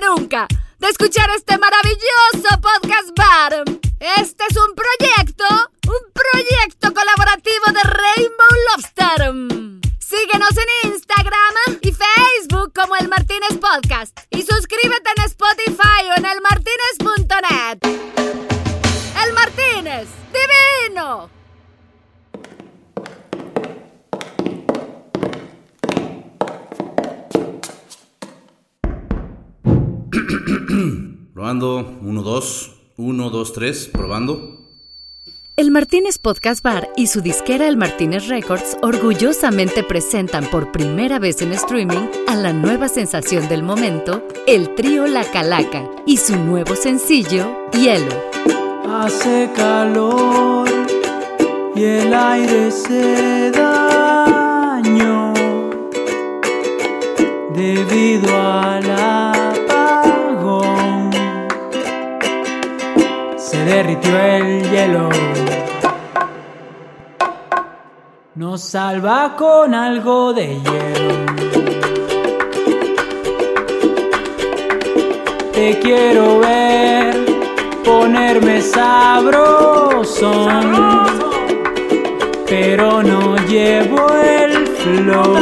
nunca de escuchar este maravilloso podcast bar. Este es un proyecto, un proyecto colaborativo de Rainbow Lobster. Síguenos en Instagram y Facebook como El Martínez Podcast y suscríbete en Spotify o en elmartinez.net. Probando, 1, 2, 1, 2, 3, probando. El Martínez Podcast Bar y su disquera El Martínez Records orgullosamente presentan por primera vez en streaming a la nueva sensación del momento, el trío La Calaca, y su nuevo sencillo, Hielo. Hace calor y el aire se daño debido al apagón. Se derritió el hielo. Nos salva con algo de hielo. Te quiero ver ponerme sabroso, pero no llevo el flow,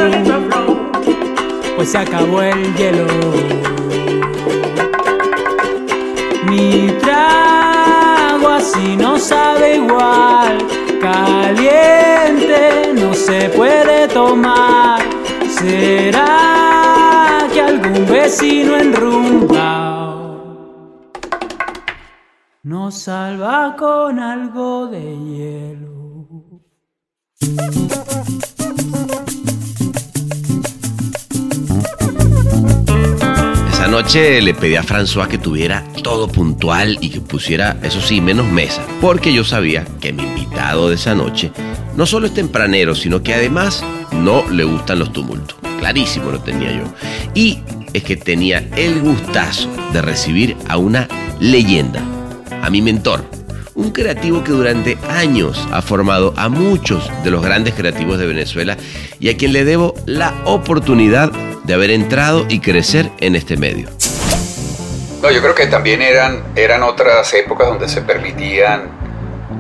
pues se acabó el hielo. Mi trago así no sabe igual, caliente no se puede tomar. ¿Será que algún vecino enrumba? nos salva con algo de hielo. Le pedí a François que tuviera todo puntual y que pusiera, eso sí, menos mesa, porque yo sabía que mi invitado de esa noche no solo es tempranero, sino que además no le gustan los tumultos. Clarísimo lo tenía yo. Y es que tenía el gustazo de recibir a una leyenda, a mi mentor, un creativo que durante años ha formado a muchos de los grandes creativos de Venezuela y a quien le debo la oportunidad de haber entrado y crecer en este medio. No, yo creo que también eran, eran otras épocas donde se permitían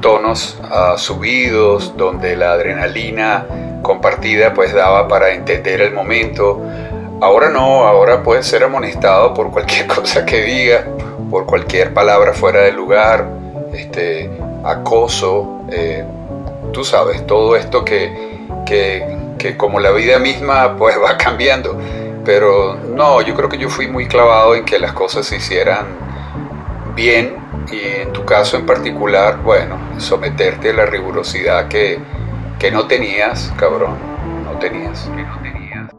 tonos uh, subidos, donde la adrenalina compartida pues daba para entender el momento. Ahora no, ahora puede ser amonestado por cualquier cosa que diga, por cualquier palabra fuera de lugar, este, acoso, eh, tú sabes, todo esto que, que, que, como la vida misma pues va cambiando. Pero no, yo creo que yo fui muy clavado en que las cosas se hicieran bien y en tu caso en particular, bueno, someterte a la rigurosidad que, que no tenías, cabrón, no tenías.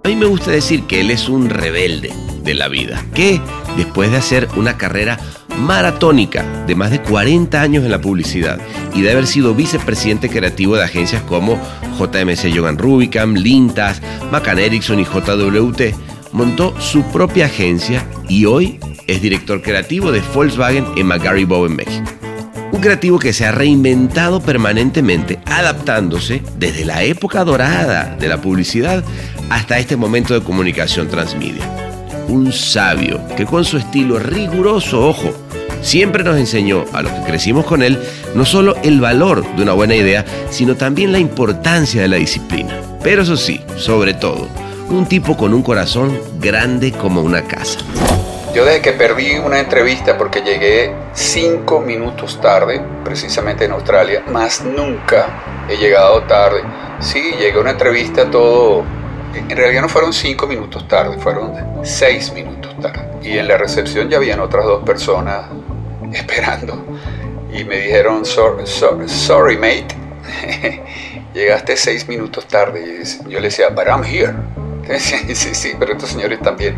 A mí me gusta decir que él es un rebelde de la vida, que después de hacer una carrera maratónica de más de 40 años en la publicidad y de haber sido vicepresidente creativo de agencias como JMC Jogan Rubicam, Lintas, Macan Erickson y JWT, montó su propia agencia y hoy es director creativo de Volkswagen en McGarry Bow en México. Un creativo que se ha reinventado permanentemente, adaptándose desde la época dorada de la publicidad hasta este momento de comunicación transmedia un sabio que con su estilo riguroso, ojo, siempre nos enseñó a los que crecimos con él no solo el valor de una buena idea, sino también la importancia de la disciplina. Pero eso sí, sobre todo, un tipo con un corazón grande como una casa. Yo desde que perdí una entrevista porque llegué cinco minutos tarde, precisamente en Australia, más nunca he llegado tarde. Sí, llegué a una entrevista todo en realidad no fueron cinco minutos tarde, fueron seis minutos tarde. Y en la recepción ya habían otras dos personas esperando. Y me dijeron, sorry, sorry, mate, llegaste seis minutos tarde. Y yo le decía, but I'm here. Sí, sí, sí, pero estos señores también.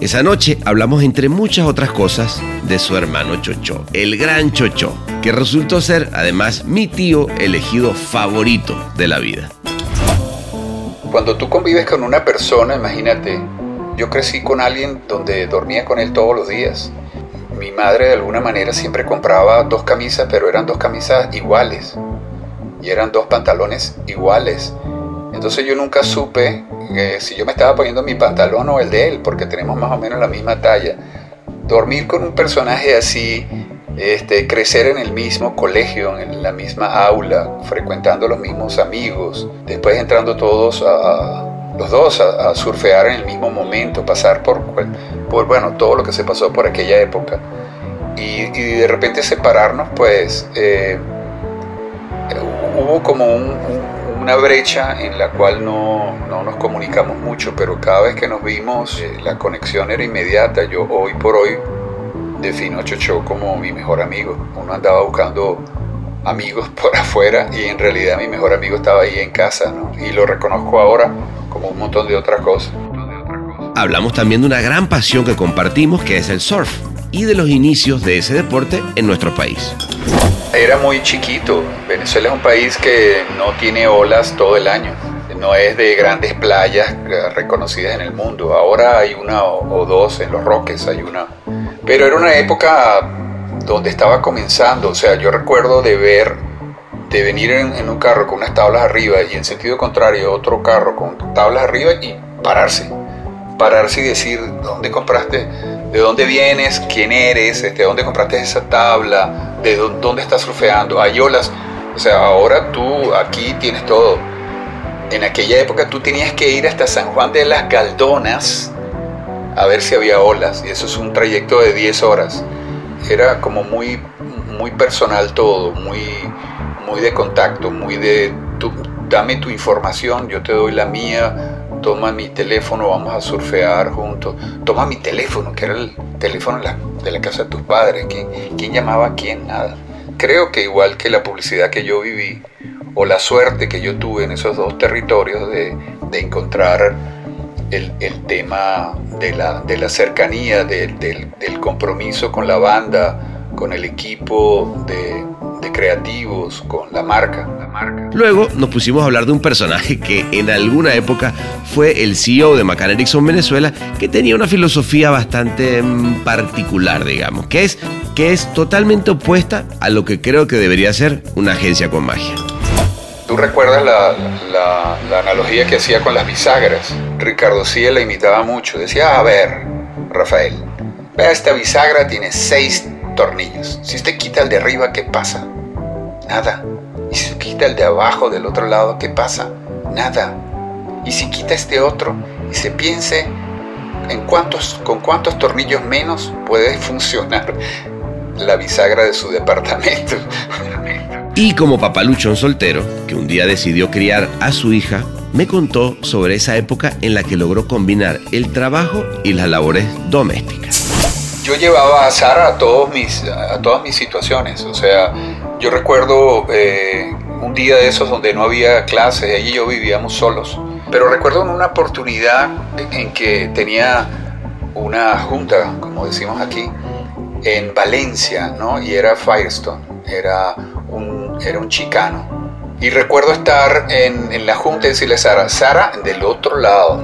Esa noche hablamos entre muchas otras cosas de su hermano Chocho, el gran Chocho, que resultó ser además mi tío elegido favorito de la vida. Cuando tú convives con una persona, imagínate, yo crecí con alguien donde dormía con él todos los días. Mi madre de alguna manera siempre compraba dos camisas, pero eran dos camisas iguales. Y eran dos pantalones iguales. Entonces yo nunca supe si yo me estaba poniendo mi pantalón o el de él, porque tenemos más o menos la misma talla. dormir con un personaje así, este, crecer en el mismo colegio, en la misma aula, frecuentando los mismos amigos, después entrando todos a, los dos a, surfear en el mismo momento, pasar por, por, bueno, todo lo que se pasó por aquella época. Y, de repente separarnos, pues eh, hubo como una brecha en la cual no, no, nos comunicamos mucho, pero cada vez que nos vimos eh, la conexión era inmediata. Yo hoy por hoy defino a Chocho como mi mejor amigo. Uno andaba buscando amigos por afuera y en realidad mi mejor amigo estaba ahí en casa, ¿no? Y lo reconozco ahora como un montón de otras cosas. Hablamos también de una gran pasión que compartimos, que es el surf, y de los inicios de ese deporte en nuestro país. Era muy chiquito. Venezuela es un país que no tiene olas todo el año. No es de grandes playas eh, reconocidas en el mundo. Ahora hay una o dos en los Roques, hay una. Pero era una época donde estaba comenzando. O sea, yo recuerdo de ver de venir en, un carro con unas tablas arriba y en sentido contrario otro carro con tablas arriba y pararse. Pararse y decir, ¿dónde compraste? ¿De dónde vienes? ¿Quién eres? Este, ¿Dónde compraste esa tabla? ¿De dónde estás surfeando? Hay. O sea, ahora tú aquí tienes todo. En aquella época tú tenías que ir hasta San Juan de las Galdonas a ver si había olas. Y eso es un trayecto de 10 horas. Era como muy, muy personal todo, muy, muy de contacto, muy de dame tu información, yo te doy la mía, toma mi teléfono, vamos a surfear juntos, toma mi teléfono, que era el teléfono de la, casa de tus padres, ¿Quién, ¿quién, llamaba a quién? Nada. Creo que igual que la publicidad que yo viví, o la suerte que yo tuve en esos dos territorios de, encontrar el, tema de la, de la cercanía, del, compromiso con la banda, con el equipo de, creativos, con la marca. Luego nos pusimos a hablar de un personaje que en alguna época fue el CEO de McCann Erickson Venezuela, que tenía una filosofía bastante mm, particular, digamos, que es, que es totalmente opuesta a lo que creo que debería ser una agencia con magia. ¿Tú recuerdas la, la, analogía que hacía con las bisagras? Ricardo Cie la imitaba mucho. Decía, a ver, Rafael, vea esta bisagra tiene seis tornillos. Si usted quita el de arriba, ¿qué pasa? Nada. Y si quita el de abajo del otro lado, ¿qué pasa? Nada. Y si quita este otro y se piense en cuántos, con cuántos tornillos menos puede funcionar la bisagra de su departamento. Y como papaluchón soltero, que un día decidió criar a su hija, me contó sobre esa época en la que logró combinar el trabajo y las labores domésticas yo llevaba a Sara a, todos mis, a todas mis situaciones. O sea, yo recuerdo eh, un día de esos donde no había clases, ella y yo vivíamos solos. Pero recuerdo una oportunidad en que tenía una junta, como decimos aquí, en Valencia, ¿no? Y era Firestone, era un, era un chicano. Y recuerdo estar en, en la junta y decirle a Sara, Sara, del otro lado,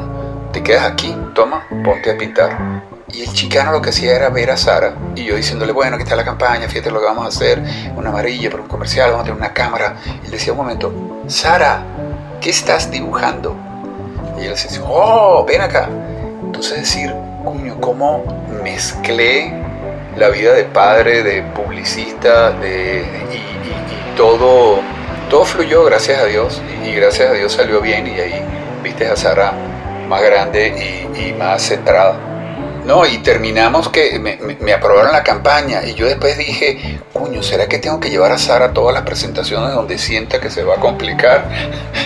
te quedas aquí, toma, ponte a pintar. Y el chicano lo que hacía era ver a Sara y yo diciéndole, bueno, aquí está la campaña, fíjate lo que vamos a hacer, una amarilla para un comercial, vamos a tener una cámara. Y él decía un momento, Sara, ¿qué estás dibujando? Y él decía, oh, ven acá. Entonces decir, cuño, cómo mezclé la vida de padre, de publicista, de, y, todo, todo fluyó, gracias a Dios, y, gracias a Dios salió bien y ahí viste a Sara más grande y, más centrada. No, y terminamos que me, aprobaron la campaña y yo después dije, cuño, ¿será que tengo que llevar a Sara todas las presentaciones donde sienta que se va a complicar?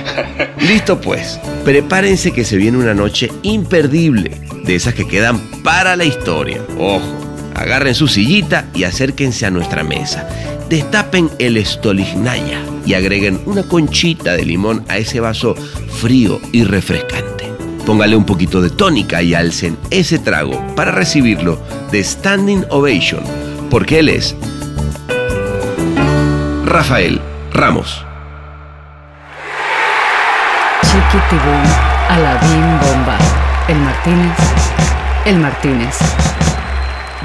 Listo pues, prepárense que se viene una noche imperdible, de esas que quedan para la historia. Ojo, agarren su sillita y acérquense a nuestra mesa. Destapen el estolignaya y agreguen una conchita de limón a ese vaso frío y refrescante. Póngale un poquito de tónica y alcen ese trago para recibirlo de Standing Ovation, porque él es Rafael Ramos. Chiquitibum, Aladín Bomba, El Martínez, El Martínez.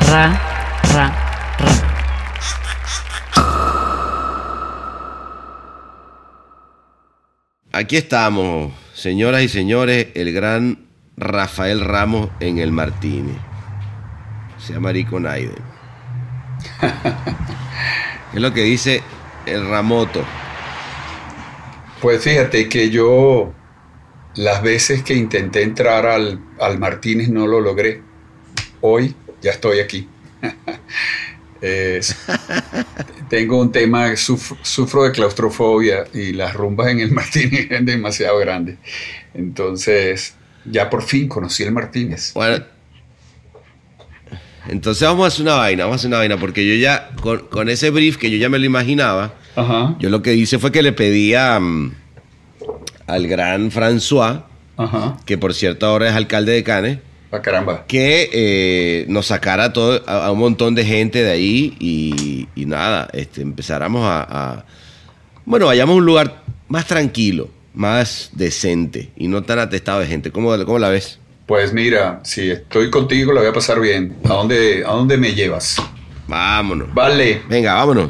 Ra, ra, ra. Aquí estamos, Señoras y señores, el gran Rafael Ramos en el Martínez. Sea marico Naiden. es lo que dice el Ramoto. Pues fíjate que yo las veces que intenté entrar al, al Martínez no lo logré. Hoy ya estoy aquí. Es- tengo un tema, suf- sufro de claustrofobia y las rumbas en el Martínez eran demasiado grandes. Entonces, ya por fin conocí el Martínez. Bueno, entonces vamos a hacer una vaina, vamos a hacer una vaina, porque yo ya, con, con ese brief que yo ya me lo imaginaba, Ajá, yo lo que hice fue que le pedí a, mm, al gran François, ajá. que por cierto ahora es alcalde de Cannes, Ah, caramba. que eh, nos sacara todo, a, a un montón de gente de ahí y, y nada, este, empezáramos a, a- Bueno, vayamos a un lugar más tranquilo, más decente y no tan atestado de gente. ¿Cómo, cómo la ves? Pues mira, si estoy contigo la voy a pasar bien. ¿A dónde, a dónde me llevas? Vámonos. Vale. Venga, vámonos.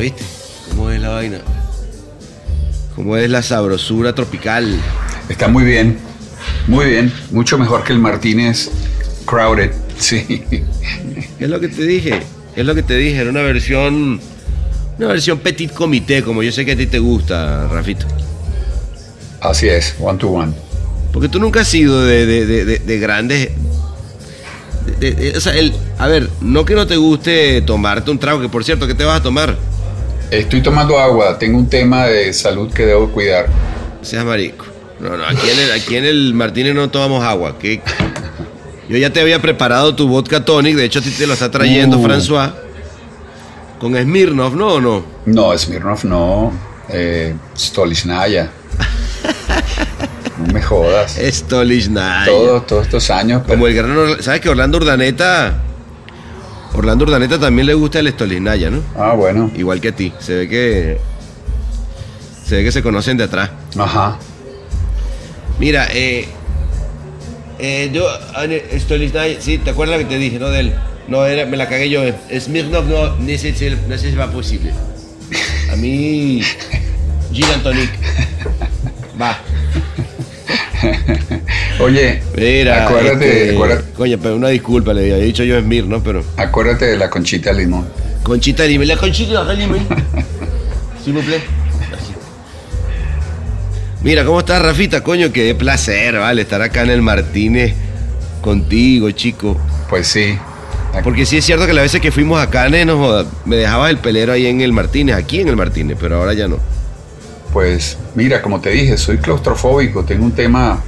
¿Viste? ¿Cómo es la vaina? ¿Cómo es la sabrosura tropical? Está muy bien. Muy bien. Mucho mejor que el Martínez Crowded. Sí. ¿Qué es lo que te dije? ¿Qué es lo que te dije? Era una versión. Una versión petit comité, como yo sé que a ti te gusta, Rafito. Así es, one to one. Porque tú nunca has sido de, de- de- de- de grandes. o sea, el, a ver, no que no te guste tomarte un trago, que por cierto, ¿qué te vas a tomar? Estoy tomando agua. Tengo un tema de salud que debo cuidar. Seas marico. No, no, aquí en el, aquí en el Martínez no tomamos agua. ¿qué? Yo ya te había preparado tu vodka tonic, de hecho a ti te lo está trayendo Uh. François. Con Smirnoff, ¿no o no? No, Smirnoff no. Eh, Stolichnaya. No me jodas. Stolichnaya. Todo- todos estos años. Como el gran ¿Sabes que Orlando Urdaneta? Orlando Urdaneta también le gusta el Stolichnaya, ¿no? Ah, bueno. Igual que a ti. Se ve que. Se ve que se conocen de atrás. Ajá. Mira, eh. eh, yo. Sí, ¿te acuerdas lo que te dije, no? De él. No, era, me la cagué yo. Smirnoff no, no sé si no sé si va posible. A mí. Gin and tonic. Va. Oye, Mira. acuérdate, este, acuérdate, pero una disculpa, le había dicho yo Smirnoff, pero. acuérdate de la conchita de limón. Conchita de limón. La conchita de limón. Plaît. Gracias. Mira, ¿cómo estás, Rafita? Coño, qué placer, vale, estar acá en el Martínez contigo, chico. Pues sí. Porque sí es cierto que las veces que fuimos a Canes, no me dejabas el pelero ahí en el Martínez, aquí en el Martínez, pero ahora ya no. Pues mira, como te dije, soy claustrofóbico, tengo un tema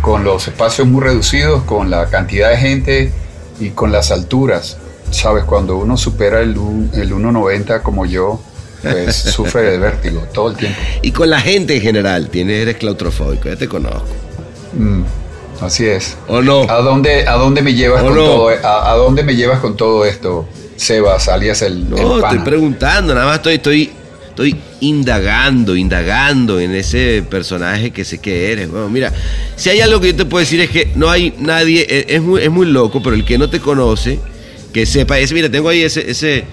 con los espacios muy reducidos, con la cantidad de gente y con las alturas. Sabes, cuando uno supera el, el 1,90 como yo, pues sufre de vértigo todo el tiempo. Y con la gente en general, tienes, eres claustrofóbico, ya te conozco. Mm, así es. ¿O no? ¿A dónde, a dónde me llevas ¿O con no? todo? e- A, a dónde me llevas con todo esto, Sebas, alias el, No, el estoy preguntando, nada más estoy, estoy, estoy indagando, indagando en ese personaje que sé que eres. Bueno, mira, si hay algo que yo te puedo decir es que no hay nadie, e- es muy, es muy loco, pero el que no te conoce, que sepa, ese, mira, tengo ahí ese, ese,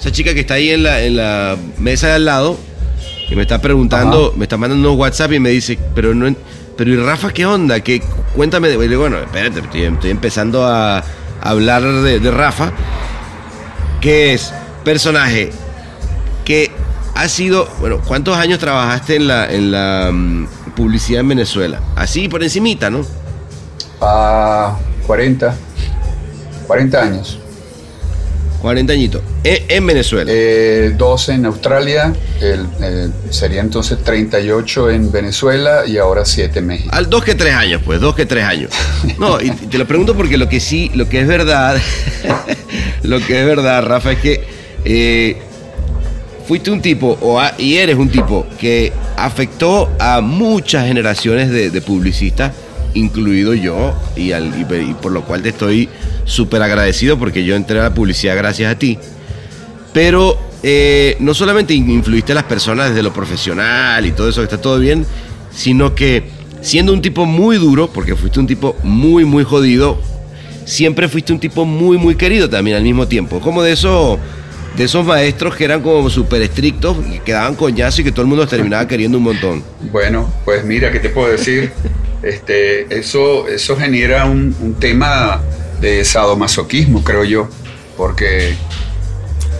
esa chica que está ahí en la, en la mesa de al lado, que me está preguntando, me está mandando un WhatsApp y me dice, pero no, pero ¿y Rafa qué onda? ¿Qué, cuéntame, de, y le digo, bueno, espérate, estoy, estoy empezando a, a hablar de, de Rafa, que es personaje que ha sido, bueno, ¿cuántos años trabajaste en la, en la mm, publicidad en Venezuela? Así por encimita, ¿no? A 40, 40 años. 40 añitos. En, en Venezuela. Eh, 12 en Australia, el, eh, sería entonces 38 en Venezuela y ahora 7 en México. Al dos que tres años, pues, dos que tres años. No, y te lo pregunto porque lo que sí, lo que es verdad, lo que es verdad, Rafa, es que eh, fuiste un tipo, y eres un tipo, que afectó a muchas generaciones de, publicistas, incluido yo, y, al- y- por lo cual te estoy súper agradecido porque yo entré a la publicidad gracias a ti. Pero eh, no solamente influiste a las personas desde lo profesional y todo eso, que está todo bien, sino que siendo un tipo muy duro, porque fuiste un tipo muy, muy jodido, siempre fuiste un tipo muy, muy querido también al mismo tiempo. Como de esos, de esos maestros que eran como súper estrictos, y que daban coñazo y que todo el mundo los terminaba queriendo un montón. Bueno, pues mira, ¿qué te puedo decir? Este, eso, eso genera un, un tema de sadomasoquismo, creo yo, porque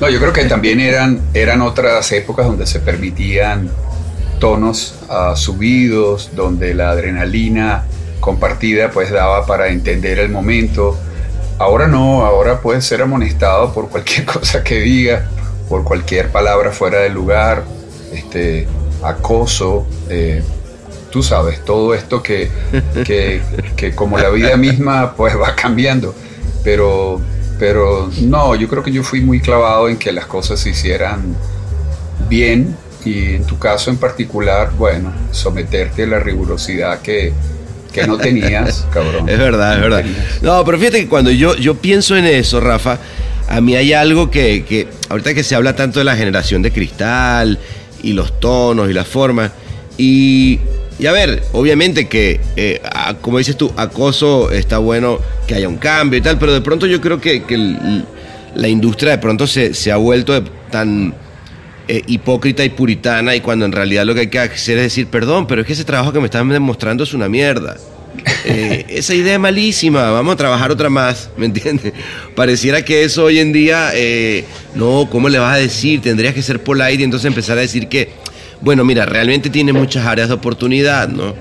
no, yo creo que también eran, eran otras épocas donde se permitían tonos ah, subidos, donde la adrenalina compartida pues daba para entender el momento. Ahora no, ahora puedes ser amonestado por cualquier cosa que diga, por cualquier palabra fuera de lugar, este, acoso, eh, tú sabes, todo esto que, que, que como la vida misma pues va cambiando. Pero, pero no, yo creo que yo fui muy clavado en que las cosas se hicieran bien y en tu caso en particular, bueno, someterte a la rigurosidad que, que no tenías, cabrón. Es verdad, es verdad. No, pero fíjate que cuando yo, yo pienso en eso, Rafa, a mí hay algo que, que ahorita que se habla tanto de la generación de cristal y los tonos y las formas, y, y a ver, obviamente que, eh, a- como dices tú, acoso está bueno que haya un cambio y tal, pero de pronto yo creo que, que el- la industria de pronto se, se ha vuelto de- tan eh, hipócrita y puritana y cuando en realidad lo que hay que hacer es decir, perdón, pero es que ese trabajo que me están demostrando es una mierda. Eh, esa idea es malísima, vamos a trabajar otra más, ¿me entiendes? Pareciera que eso hoy en día, eh, no, ¿cómo le vas a decir? Tendrías que ser polite y entonces empezar a decir que, bueno, mira, realmente tiene muchas áreas de oportunidad, ¿no?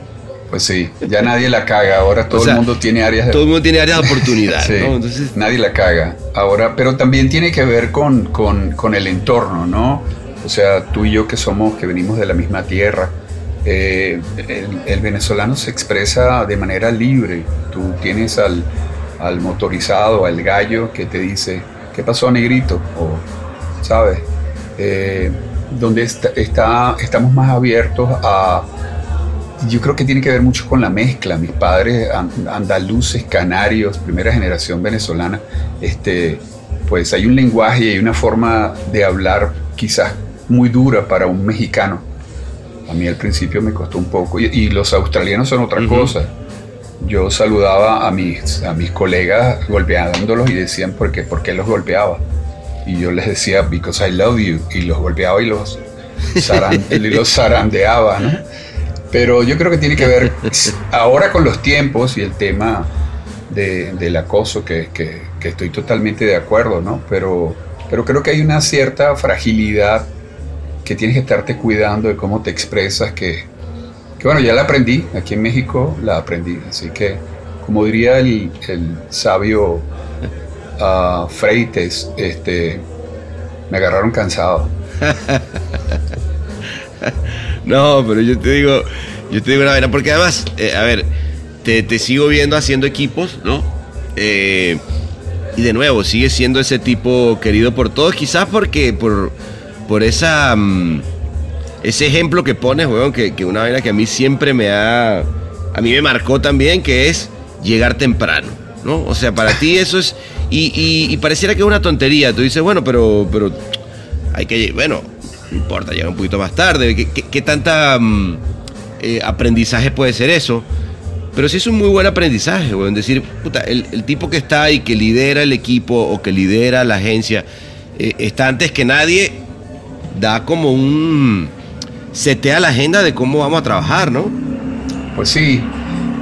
Pues sí, ya nadie la caga, ahora todo O sea, el mundo tiene áreas de Todo el mundo tiene áreas de oportunidad, Sí, ¿no? Entonces, nadie la caga. Ahora, pero también tiene que ver con, con- con el entorno, ¿no? O sea, tú y yo que somos, que venimos de la misma tierra, eh, el, venezolano se expresa de manera libre. Tú tienes al, motorizado, al gallo que te dice, ¿qué pasó, negrito? O, ¿sabes? Eh, donde está, estamos más abiertos a, yo creo que tiene que ver mucho con la mezcla. Mis padres, an- andaluces, canarios, primera generación venezolana, este, pues hay un lenguaje y una forma de hablar quizás muy dura para un mexicano. A mí al principio me costó un poco. Y, y los australianos son otra cosa. Yo saludaba a mis, a mis colegas golpeándolos y decían por qué, por qué los golpeaba. Y yo les decía, because I love you. Y los golpeaba y los, y los zarandeaba, ¿no? Pero yo creo que tiene que ver ahora con los tiempos y el tema de- del acoso, que, que- que estoy totalmente de acuerdo, ¿no? Pero, pero creo que hay una cierta fragilidad que tienes que estarte cuidando de cómo te expresas, que, bueno, ya la aprendí, aquí en México la aprendí, así que como diría el, el sabio ah, Freites, este, me agarraron cansado. No, pero yo te digo, yo te digo una vaina, porque además, eh, a ver, te, te sigo viendo haciendo equipos, ¿no? Eh, y de nuevo, sigue siendo ese tipo querido por todos, quizás porque por, por esa mm, ese ejemplo que pones, weón, que, que una vaina que a mí siempre me ha, a mí me marcó también, que es llegar temprano, ¿no? O sea, para ti eso es, y, y- pareciera que es una tontería, tú dices, bueno, pero, pero hay que, bueno, no importa, llega un poquito más tarde. ¿Qué, qué- tanta mm, eh, aprendizaje puede ser eso? Pero sí es un muy buen aprendizaje, weón. Decir, puta, el, el tipo que está ahí, que lidera el equipo o que lidera la agencia, eh, está antes que nadie, da como un. setea la agenda de cómo vamos a trabajar, ¿no? Pues sí,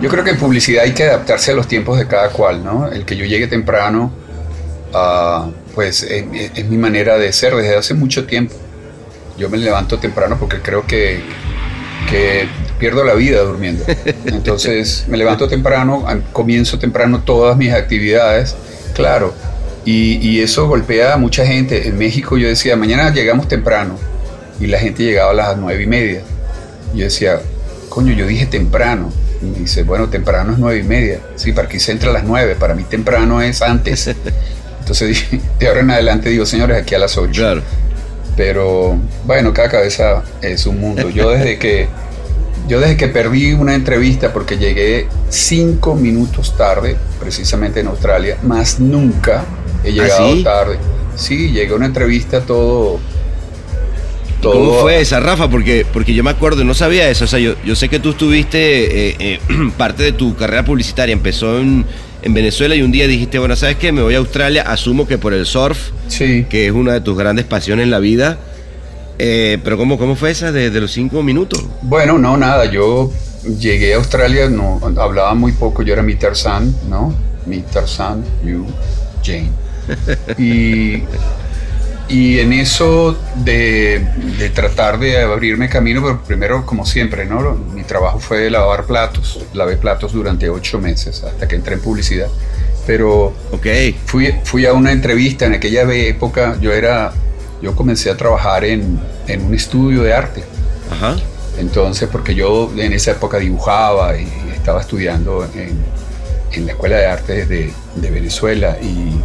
yo creo que en publicidad hay que adaptarse a los tiempos de cada cual, ¿no? El que yo llegue temprano, ah, pues es, es- mi manera de ser desde hace mucho tiempo. Yo me levanto temprano porque creo que, que pierdo la vida durmiendo. Entonces me levanto temprano, comienzo temprano todas mis actividades, claro. Y, y eso golpea a mucha gente. En México yo decía, mañana llegamos temprano. Y la gente llegaba a las nueve y media. Yo decía, coño, yo dije temprano. Y me dice, bueno, temprano es nueve y media. Sí, para aquí se entra a las nueve. Para mí temprano es antes. Entonces dije, de ahora en adelante digo, señores, aquí a las 8. Claro. Pero bueno, cada cabeza es un mundo. Yo desde que yo desde que perdí una entrevista porque llegué cinco minutos tarde, precisamente en Australia, más nunca he llegado sí? tarde. Sí, llegué a una entrevista todo. ¿Cómo fue esa, Rafa? Porque, porque yo me acuerdo, no sabía eso. O sea, yo, yo sé que tú estuviste, eh, eh, parte de tu carrera publicitaria empezó en, en Venezuela y un día dijiste, bueno, ¿sabes qué? Me voy a Australia, asumo que por el surf, Sí. que es una de tus grandes pasiones en la vida. Eh, pero ¿cómo, ¿cómo fue esa de, de los cinco minutos? Bueno, no, nada. Yo llegué a Australia, no hablaba muy poco. Yo era mi Tarzán, ¿no? Mi Tarzán, you, Jane. Y, y en eso de, de tratar de abrirme camino, pero primero, como siempre, ¿no? Mi trabajo fue lavar platos. Lavé platos durante ocho meses hasta que entré en publicidad. Pero Ok. fui, fui a una entrevista en aquella época. Yo era, yo comencé a trabajar en, en un estudio de arte. Ajá. Entonces, porque yo en esa época dibujaba y estaba estudiando en, en la Escuela de Artes de, de Venezuela y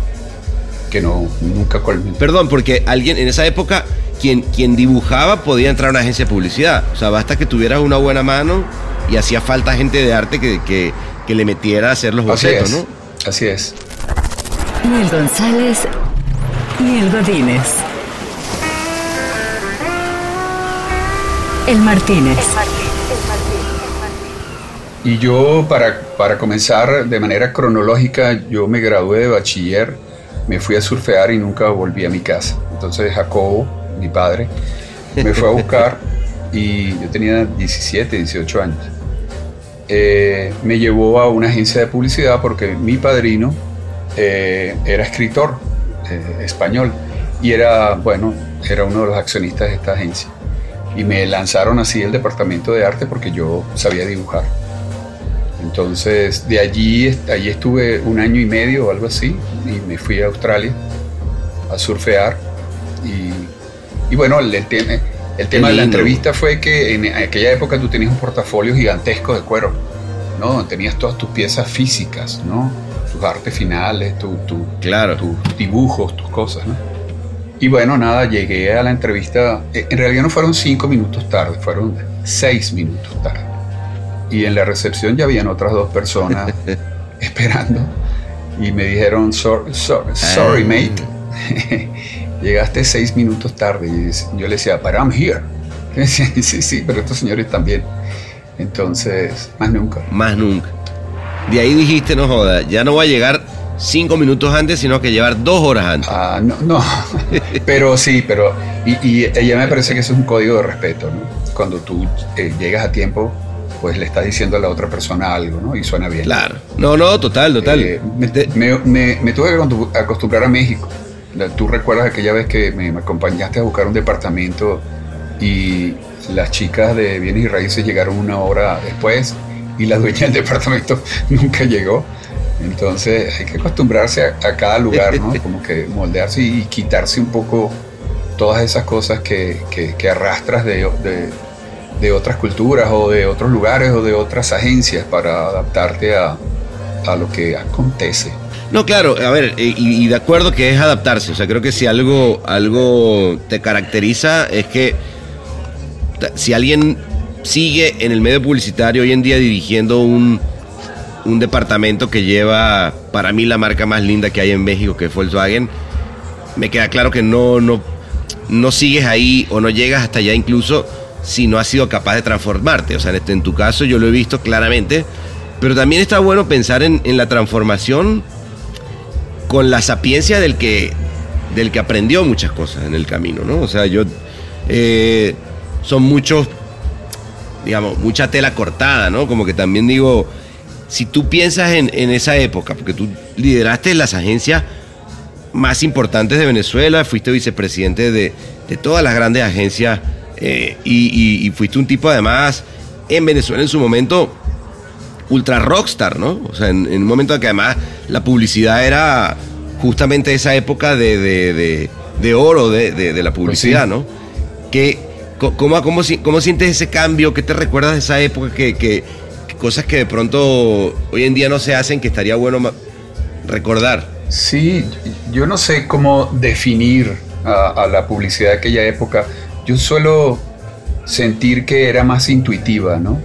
que no, nunca colmé. Perdón, porque alguien en esa época, quien, quien dibujaba podía entrar a una agencia de publicidad. O sea, basta que tuvieras una buena mano y hacía falta gente de arte que, que, que le metiera a hacer los Así bocetos, es, ¿no? así es. Neil González y el Godínez. El Martínez. Y yo, para, para comenzar de manera cronológica, yo me gradué de bachiller, me fui a surfear y nunca volví a mi casa. Entonces Jacobo, mi padre, me fue a buscar y yo tenía 17, 18 años. Eh, me llevó a una agencia de publicidad porque mi padrino eh, era escritor eh, español y era, bueno, era uno de los accionistas de esta agencia. Y me lanzaron así el departamento de arte porque yo sabía dibujar. Entonces, de allí, allí estuve un año y medio o algo así, y me fui a Australia a surfear. Y, y bueno, el, el tema, el tema de la entrevista fue que en aquella época tú tenías un portafolio gigantesco de cuero, ¿no? Tenías todas tus piezas físicas, ¿no? Tus artes finales, tu, tu- Claro. tus dibujos, tus cosas, ¿no? Y bueno, nada, llegué a la entrevista, eh, en realidad no fueron cinco minutos tarde, fueron seis minutos tarde. Y en la recepción ya habían otras dos personas esperando y me dijeron, "Sor- sor- sorry, Ah. mate, llegaste seis minutos tarde. Y yo le decía, but I'm here. Decía, sí, sí, pero estos señores también. Entonces, más nunca. Más nunca. De ahí dijiste, no joda, ya no voy a llegar cinco minutos antes, sino que llevar dos horas antes. Ah, no, no. pero sí, pero. Y, y ella me parece que eso es un código de respeto, ¿no? Cuando tú eh, llegas a tiempo, pues le estás diciendo a la otra persona algo, ¿no? Y suena bien. Claro. No, no, total, total. Eh, me, me- me- me tuve que acostum- acostumbrar a México. Tú recuerdas aquella vez que me, acompañaste a buscar un departamento y las chicas de bienes y raíces llegaron una hora después y la dueña del departamento nunca llegó. Entonces hay que acostumbrarse a, a cada lugar, ¿no? Como que moldearse y, quitarse un poco todas esas cosas que, que- que arrastras de, de- de otras culturas o de otros lugares o de otras agencias para adaptarte a, a lo que acontece. No, claro, a ver, eh, y, de acuerdo que es adaptarse. O sea, creo que si algo, algo te caracteriza es que si alguien sigue en el medio publicitario hoy en día dirigiendo un, un departamento que lleva para mí la marca más linda que hay en México, que es Volkswagen, me queda claro que no, no, no sigues ahí o no llegas hasta allá incluso si no has sido capaz de transformarte. O sea, en, este- en tu caso yo lo he visto claramente, pero también está bueno pensar en, en la transformación con la sapiencia del que, del que aprendió muchas cosas en el camino, ¿no? O sea, yo... eh, son muchos, digamos, mucha tela cortada, ¿no? Como que también digo, si tú piensas en, en esa época, porque tú lideraste las agencias más importantes de Venezuela, fuiste vicepresidente de, de todas las grandes agencias eh, y, y- y fuiste un tipo además en Venezuela en su momento ultra rockstar, ¿no? O sea, en, en un momento en que además la publicidad era justamente esa época de, de- de- de oro de, la publicidad, ¿no? Que, ¿cómo, cómo, cómo sientes ese cambio? ¿Qué te recuerdas de esa época? Que, que- que cosas que de pronto hoy en día no se hacen que estaría bueno recordar. Sí, yo no sé cómo definir a, a la publicidad de aquella época. Yo suelo sentir que era más intuitiva, ¿no?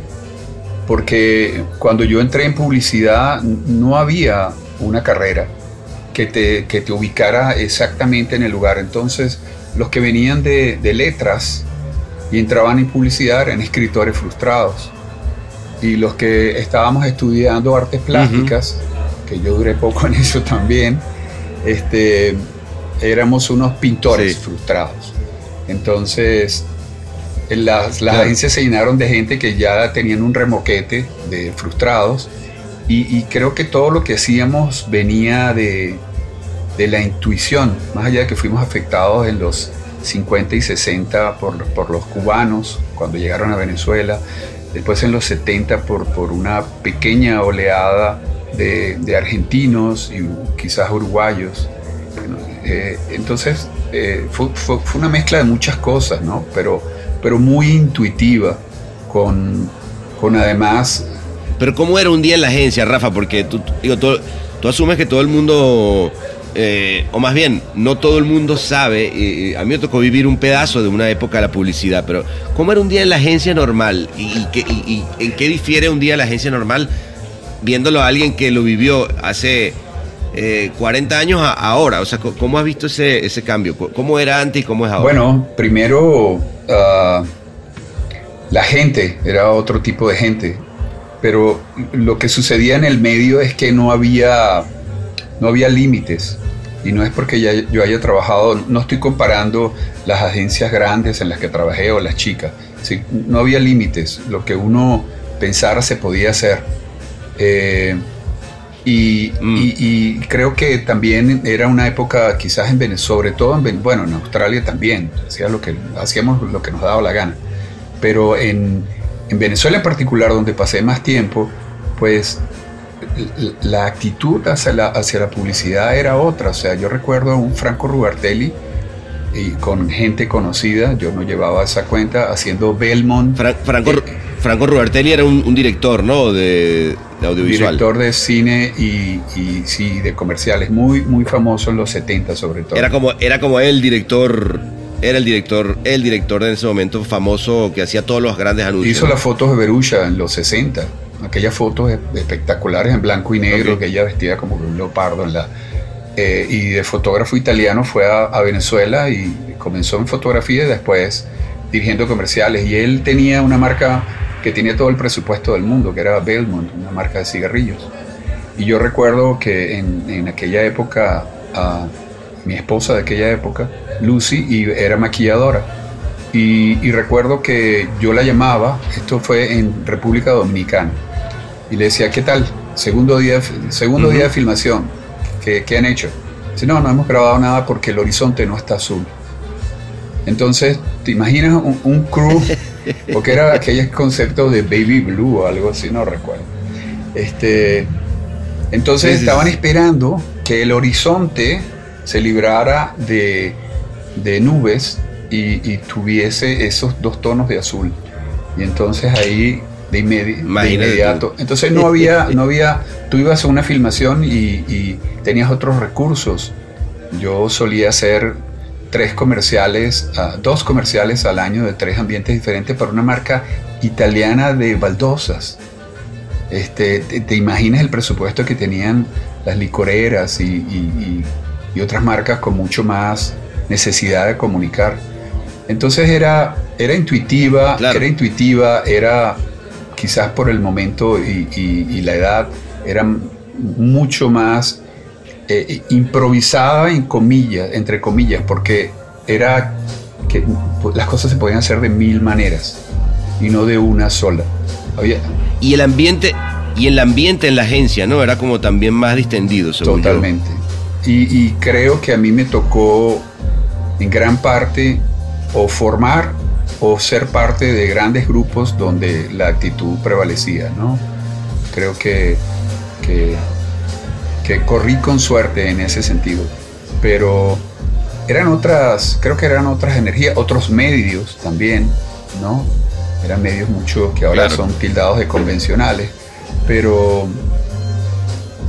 Porque cuando yo entré en publicidad no había una carrera que te, que te ubicara exactamente en el lugar. Entonces, los que venían de, de letras y entraban en publicidad eran escritores frustrados. Y los que estábamos estudiando artes plásticas, que yo duré poco en eso también, este, éramos unos pintores Sí. frustrados. Entonces, las, las agencias se llenaron de gente que ya tenían un remoquete de frustrados y, y creo que todo lo que hacíamos venía de, de la intuición, más allá de que fuimos afectados en los 50 y 60 por, por los cubanos cuando llegaron a Venezuela, después en los 70 por, por una pequeña oleada de, de argentinos y quizás uruguayos. Eh, entonces eh, fue, fue- fue una mezcla de muchas cosas, ¿no? Pero, pero muy intuitiva, con, con además Pero ¿cómo era un día en la agencia, Rafa? Porque tú, digo, tú, tú asumes que todo el mundo, eh, o más bien, no todo el mundo sabe, a mí me tocó vivir un pedazo de una época de la publicidad, pero ¿cómo era un día en la agencia normal? ¿Y, y qué- y- en qué difiere un día la agencia normal viéndolo a alguien que lo vivió hace eh, 40 años ahora? O sea, ¿cómo has visto ese, ese cambio? ¿Cómo era antes y cómo es ahora? Bueno, primero ah, la gente era otro tipo de gente, pero lo que sucedía en el medio es que no había, no había límites. Y no es porque yo haya trabajado, no estoy comparando las agencias grandes en las que trabajé o las chicas. Sí, no había límites. Lo que uno pensara se podía hacer. Eh, y, Mm. y- y creo que también era una época, quizás en Venezuela, sobre todo en, bueno, en Australia también, hacía lo que, hacíamos lo que nos daba la gana. Pero en, en Venezuela en particular, donde pasé más tiempo, pues la actitud hacia la, hacia la publicidad era otra. O sea, yo recuerdo a un Franco Rubartelli y con gente conocida, yo no llevaba esa cuenta, haciendo Belmont, Fran- Franco, eh, Franco Rubertelli era un, un director, ¿no? De, de audiovisual. director de cine y, y sí, de comerciales, muy, muy famoso en los 70 sobre todo. Era como, era como el director, era el director, el director de ese momento famoso que hacía todos los grandes anuncios. Hizo las fotos de Berucha en los 60, aquellas fotos espectaculares en blanco y negro, que ella vestía como un leopardo en la... eh, y de fotógrafo italiano fue a, a Venezuela y comenzó en fotografía y después dirigiendo comerciales. Y él tenía una marca que tenía todo el presupuesto del mundo, que era Belmont, una marca de cigarrillos. Y yo recuerdo que en, en aquella época, a mi esposa de aquella época, Lucy, y era maquilladora. Y, y recuerdo que yo la llamaba, esto fue en República Dominicana, y le decía, ¿qué tal? Segundo día, segundo día de filmación, ¿qué, qué han hecho? Dice, no, no hemos grabado nada porque el horizonte no está azul. Entonces, ¿te imaginas un, un crew? Porque era aquel concepto de baby blue o algo así, no recuerdo. Este, entonces Sí, sí, estaban esperando que el horizonte se librara de, de nubes y, y tuviese esos dos tonos de azul. Y entonces ahí de, inmedi- de inmediato. Entonces no había, no había, tú ibas a una filmación y, y tenías otros recursos. Yo solía hacer tres comerciales, ah, dos comerciales al año de tres ambientes diferentes para una marca italiana de baldosas. Este, te, te imaginas el presupuesto que tenían las licoreras y, y- y- y otras marcas con mucho más necesidad de comunicar. Entonces era, era intuitiva, Claro. era intuitiva, era quizás por el momento y la edad, era mucho más eh, improvisada en comillas, entre comillas, porque era que las cosas se podían hacer de mil maneras y no de una sola. Había, Y el ambiente, y el ambiente en la agencia, ¿no? Era como también más distendido, según yo. Totalmente. Y, y creo que a mí me tocó en gran parte o formar o ser parte de grandes grupos donde la actitud prevalecía, ¿no? Creo que, que, que corrí con suerte en ese sentido, pero eran otras, creo que eran otras energías, otros medios también, ¿no? Eran medios mucho que ahora Claro. son tildados de convencionales, pero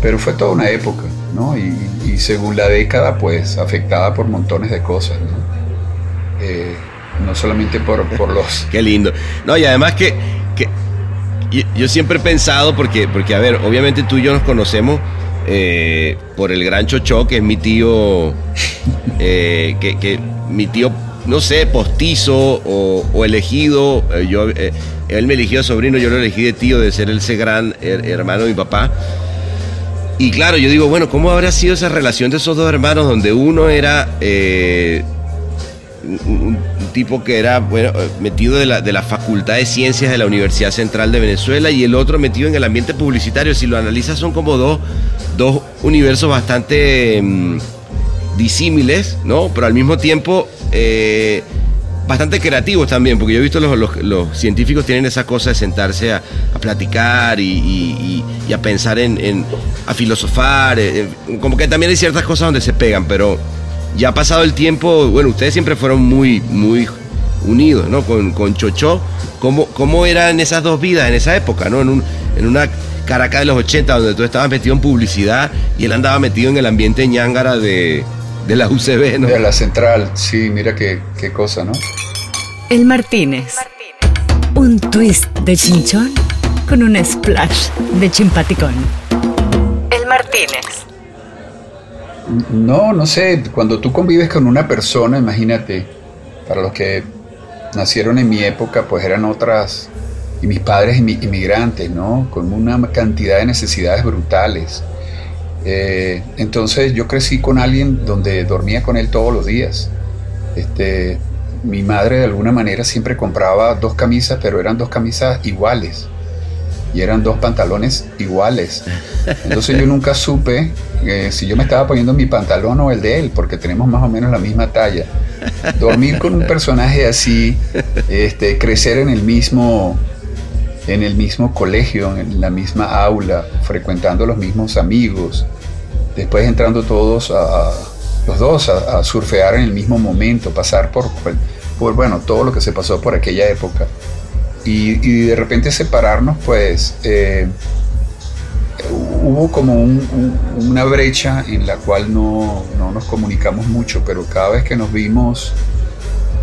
pero fue toda una época, ¿no? Y, y según la década, pues afectada por montones de cosas, ¿no? Eh, no solamente por, por los... Qué lindo. No, y además que, que yo, yo siempre he pensado, porque, porque, a ver, obviamente tú y yo nos conocemos eh, por el gran Chocho, que es mi tío, eh, que, mi tío, no sé, postizo o, elegido. eh, yo, él me eligió sobrino, yo lo elegí de tío, de ser ese gran her- hermano de mi papá. Y claro, yo digo, bueno, ¿cómo habrá sido esa relación de esos dos hermanos donde uno era un, tipo que era bueno, metido de la, de la Facultad de Ciencias de la Universidad Central de Venezuela y el otro metido en el ambiente publicitario? Si lo analizas son como dos, dos universos bastante mm, disímiles, ¿no? Pero al mismo tiempo eh, bastante creativos también, porque yo he visto los, los- los científicos tienen esa cosa de sentarse a, a platicar y, y- y- y a pensar en, en- a filosofar, eh, eh, como que también hay ciertas cosas donde se pegan, pero ya ha pasado el tiempo, bueno, ustedes siempre fueron muy, muy unidos, ¿no? Con, con Chocho, ¿cómo, ¿cómo eran esas dos vidas en esa época, ¿no? En, un- en una Caracas de los 80 donde tú estabas metido en publicidad y él andaba metido en el ambiente ñángara de, de la UCB, ¿no? De la central, sí, mira qué, qué cosa, ¿no? El Martínez. Un twist de chinchón con un splash de chimpaticón. El Martínez. No, no sé, cuando tú convives con una persona, imagínate, para los que nacieron en mi época, pues eran otras, y mis padres inmi- inmigrantes, ¿no? Con una cantidad de necesidades brutales. Eh, entonces yo crecí con alguien donde dormía con él todos los días. Este, mi madre de alguna manera siempre compraba dos camisas, pero eran dos camisas iguales. Y eran dos pantalones iguales. Entonces yo nunca supe eh, si yo me estaba poniendo mi pantalón o el de él, porque tenemos más o menos la misma talla. Dormir con un personaje así, este, crecer en el mismo, en el mismo colegio, en la misma aula, frecuentando los mismos amigos, después entrando todos a, a- los dos a, a surfear en el mismo momento, pasar por, por bueno, todo lo que se pasó por aquella época. Y, y de repente separarnos, pues eh, hubo como un- un- una brecha en la cual no, no nos comunicamos mucho, pero cada vez que nos vimos,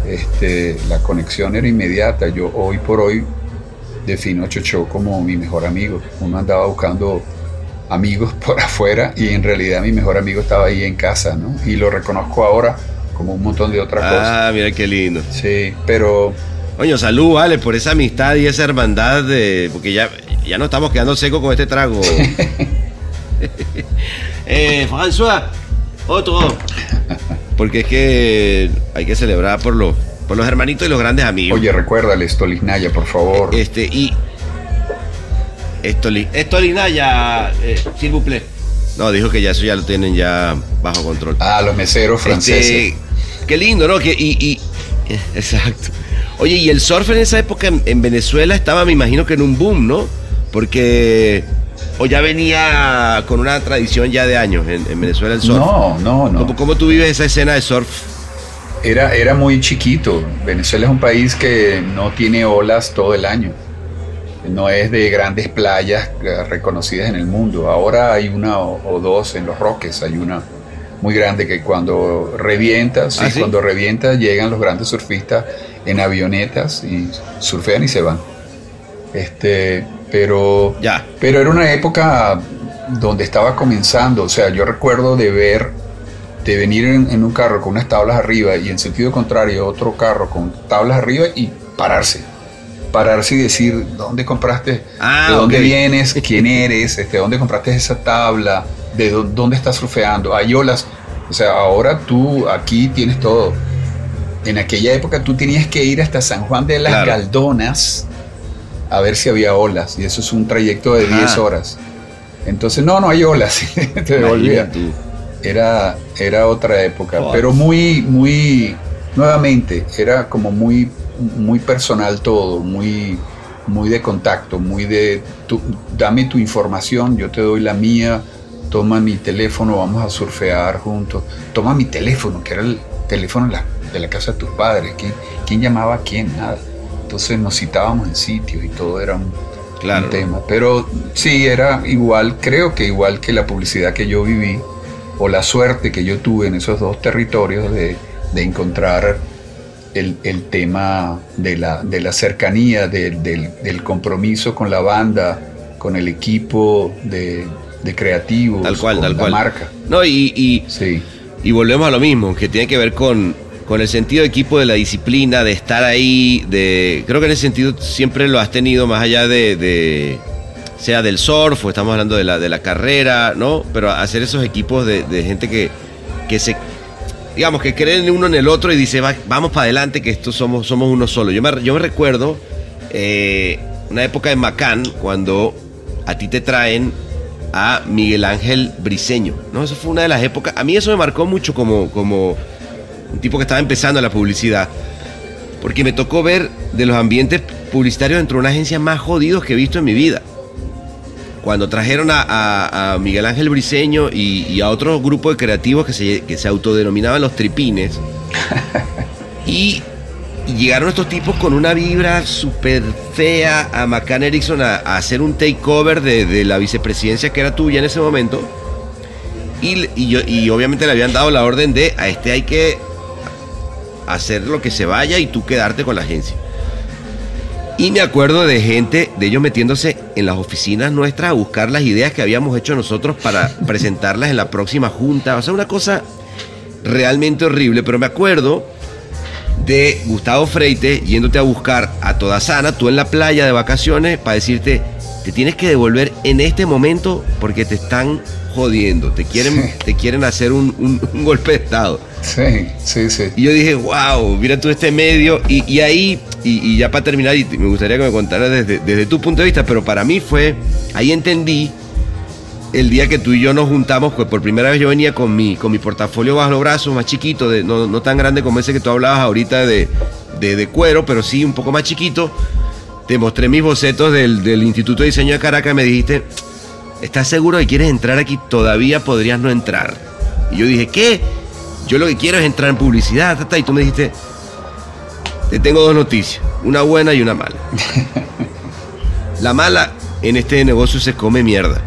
este, la conexión era inmediata. Yo hoy por hoy defino a Chocho como mi mejor amigo. Uno andaba buscando amigos por afuera y en realidad mi mejor amigo estaba ahí en casa, ¿no? Y lo reconozco ahora como un montón de otras cosas. Ah, mira qué lindo. Sí, pero Coño, salud, vale, por esa amistad y esa hermandad, de, porque ya, ya no estamos quedando secos con este trago. eh, François, otro. Porque es que hay que celebrar por los, por los hermanitos y los grandes amigos. oye, recuérdale, Stolichnaya, por favor. Este, y. Estoli, Estolinaya, eh, s'il vous plaît. No, dijo que ya eso ya lo tienen ya bajo control. Ah, los meseros franceses. Este, qué lindo, ¿no? Que, y, y- exacto. Oye, y el surf en esa época en, en Venezuela estaba, me imagino que en un boom, ¿no? Porque. O ya venía con una tradición ya de años en, en Venezuela el surf. No, no, no. ¿Cómo, cómo tú vives esa escena de surf? Era, era muy chiquito. Venezuela es un país que no tiene olas todo el año. No es de grandes playas eh, reconocidas en el mundo. Ahora hay una o, o dos en los Roques. Hay una muy grande que cuando revienta, sí, ¿Ah, sí? cuando revienta llegan los grandes surfistas en avionetas y surfean y se van. Este, pero Ya. pero era una época donde estaba comenzando, o sea, yo recuerdo de ver, de venir en, en un carro con unas tablas arriba y en sentido contrario otro carro con tablas arriba y pararse. Pararse y decir, ¿dónde compraste? Ah, ¿De dónde vienes? ¿Quién eres? Este, ¿Dónde compraste esa tabla? ¿De dó- dónde estás surfeando? Hay olas. O sea, ahora tú aquí tienes todo. En aquella época tú tenías que ir hasta San Juan de las Claro. Galdonas a ver si había olas. Y eso es un trayecto de Ajá. 10 horas. Entonces, no, no hay olas. Te devolvía. Era, era otra época, pero muy, muy, nuevamente, era como muy, muy personal todo, muy, muy de contacto, muy de, dame tu información, yo te doy la mía, toma mi teléfono, vamos a surfear juntos, toma mi teléfono, que era el teléfono de la, de la casa de tus padres, ¿quién, quién llamaba a quién? Nada. Entonces nos citábamos en sitios y todo era un, Claro. un tema. Pero sí, era igual, creo que igual que la publicidad que yo viví, o la suerte que yo tuve en esos dos territorios de, de encontrar el, el tema de la, de la cercanía, de- del, del compromiso con la banda, con el equipo de, de creativos, Tal cual, con tal la cual. marca. No, y, y, Sí, y volvemos a lo mismo, que tiene que ver con, con el sentido de equipo, de la disciplina, de estar ahí, de creo que en ese sentido siempre lo has tenido más allá de, de- sea del surf o estamos hablando de la, de la carrera, ¿no? Pero hacer esos equipos de, de gente que, que se, digamos, que creen uno en el otro y dice, "Va- vamos para adelante, que estos somos, somos uno solo. Yo me, yo me recuerdo eh, una época en Macán, cuando a ti te traen a Miguel Ángel Briseño, ¿no? Eso fue una de las épocas, a mí eso me marcó mucho como, como un tipo que estaba empezando la publicidad, porque me tocó ver de los ambientes publicitarios dentro de una agencia más jodidos que he visto en mi vida. Cuando trajeron a, a- a Miguel Ángel Briseño y, y a otro grupo de creativos que se, que se autodenominaban los tripines, y, y llegaron estos tipos con una vibra súper fea a McCann Erickson a, a hacer un takeover de, de la vicepresidencia que era tuya en ese momento. Y, y yo, y obviamente le habían dado la orden de a este hay que hacer lo que se vaya y tú quedarte con la agencia. Y me acuerdo de gente, de ellos metiéndose en las oficinas nuestras a buscar las ideas que habíamos hecho nosotros para presentarlas en la próxima junta. O sea, una cosa realmente horrible, pero me acuerdo de Gustavo Freite yéndote a buscar a toda sana, tú en la playa de vacaciones, para decirte, te tienes que devolver en este momento porque te están jodiendo, te quieren, Sí. te quieren hacer un, un- un golpe de estado. Sí, sí, sí. Y yo dije, wow, mira tú este medio. Y, ahí, y, ya para terminar, y me gustaría que me contaras desde, tu punto de vista, pero para mí fue, ahí entendí el día que tú y yo nos juntamos, que por primera vez yo venía con mi, con mi portafolio bajo los brazos, más chiquito, de, no, no tan grande como ese que tú hablabas ahorita de, de, cuero, pero sí un poco más chiquito. Te mostré mis bocetos del, del Instituto de Diseño de Caracas y me dijiste, ¿estás seguro que quieres entrar aquí? Todavía podrías no entrar. Y yo dije, ¿qué? Yo lo que quiero es entrar en publicidad, ta, ta. y tú me dijiste, te tengo dos noticias, una buena y una mala. La mala, en este negocio se come mierda.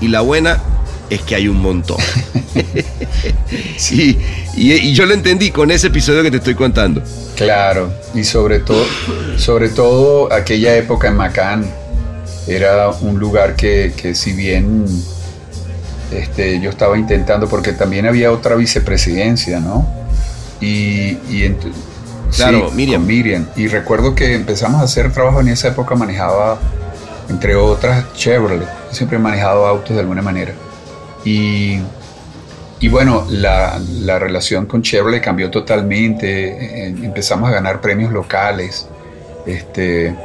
Y la buena es que hay un montón. y, y- y yo lo entendí con ese episodio que te estoy contando. Claro, y sobre todo, sobre todo aquella época en Macán era un lugar que, que si bien este, yo estaba intentando, porque también había otra vicepresidencia, ¿no? Y, y Claro, sí, Miriam. con Miriam. Y recuerdo que empezamos a hacer trabajo en esa época, manejaba, entre otras, Chevrolet. Yo siempre he manejado autos de alguna manera. Y y bueno, la, la relación con Chevrolet cambió totalmente. eh, Empezamos a ganar premios locales. Este,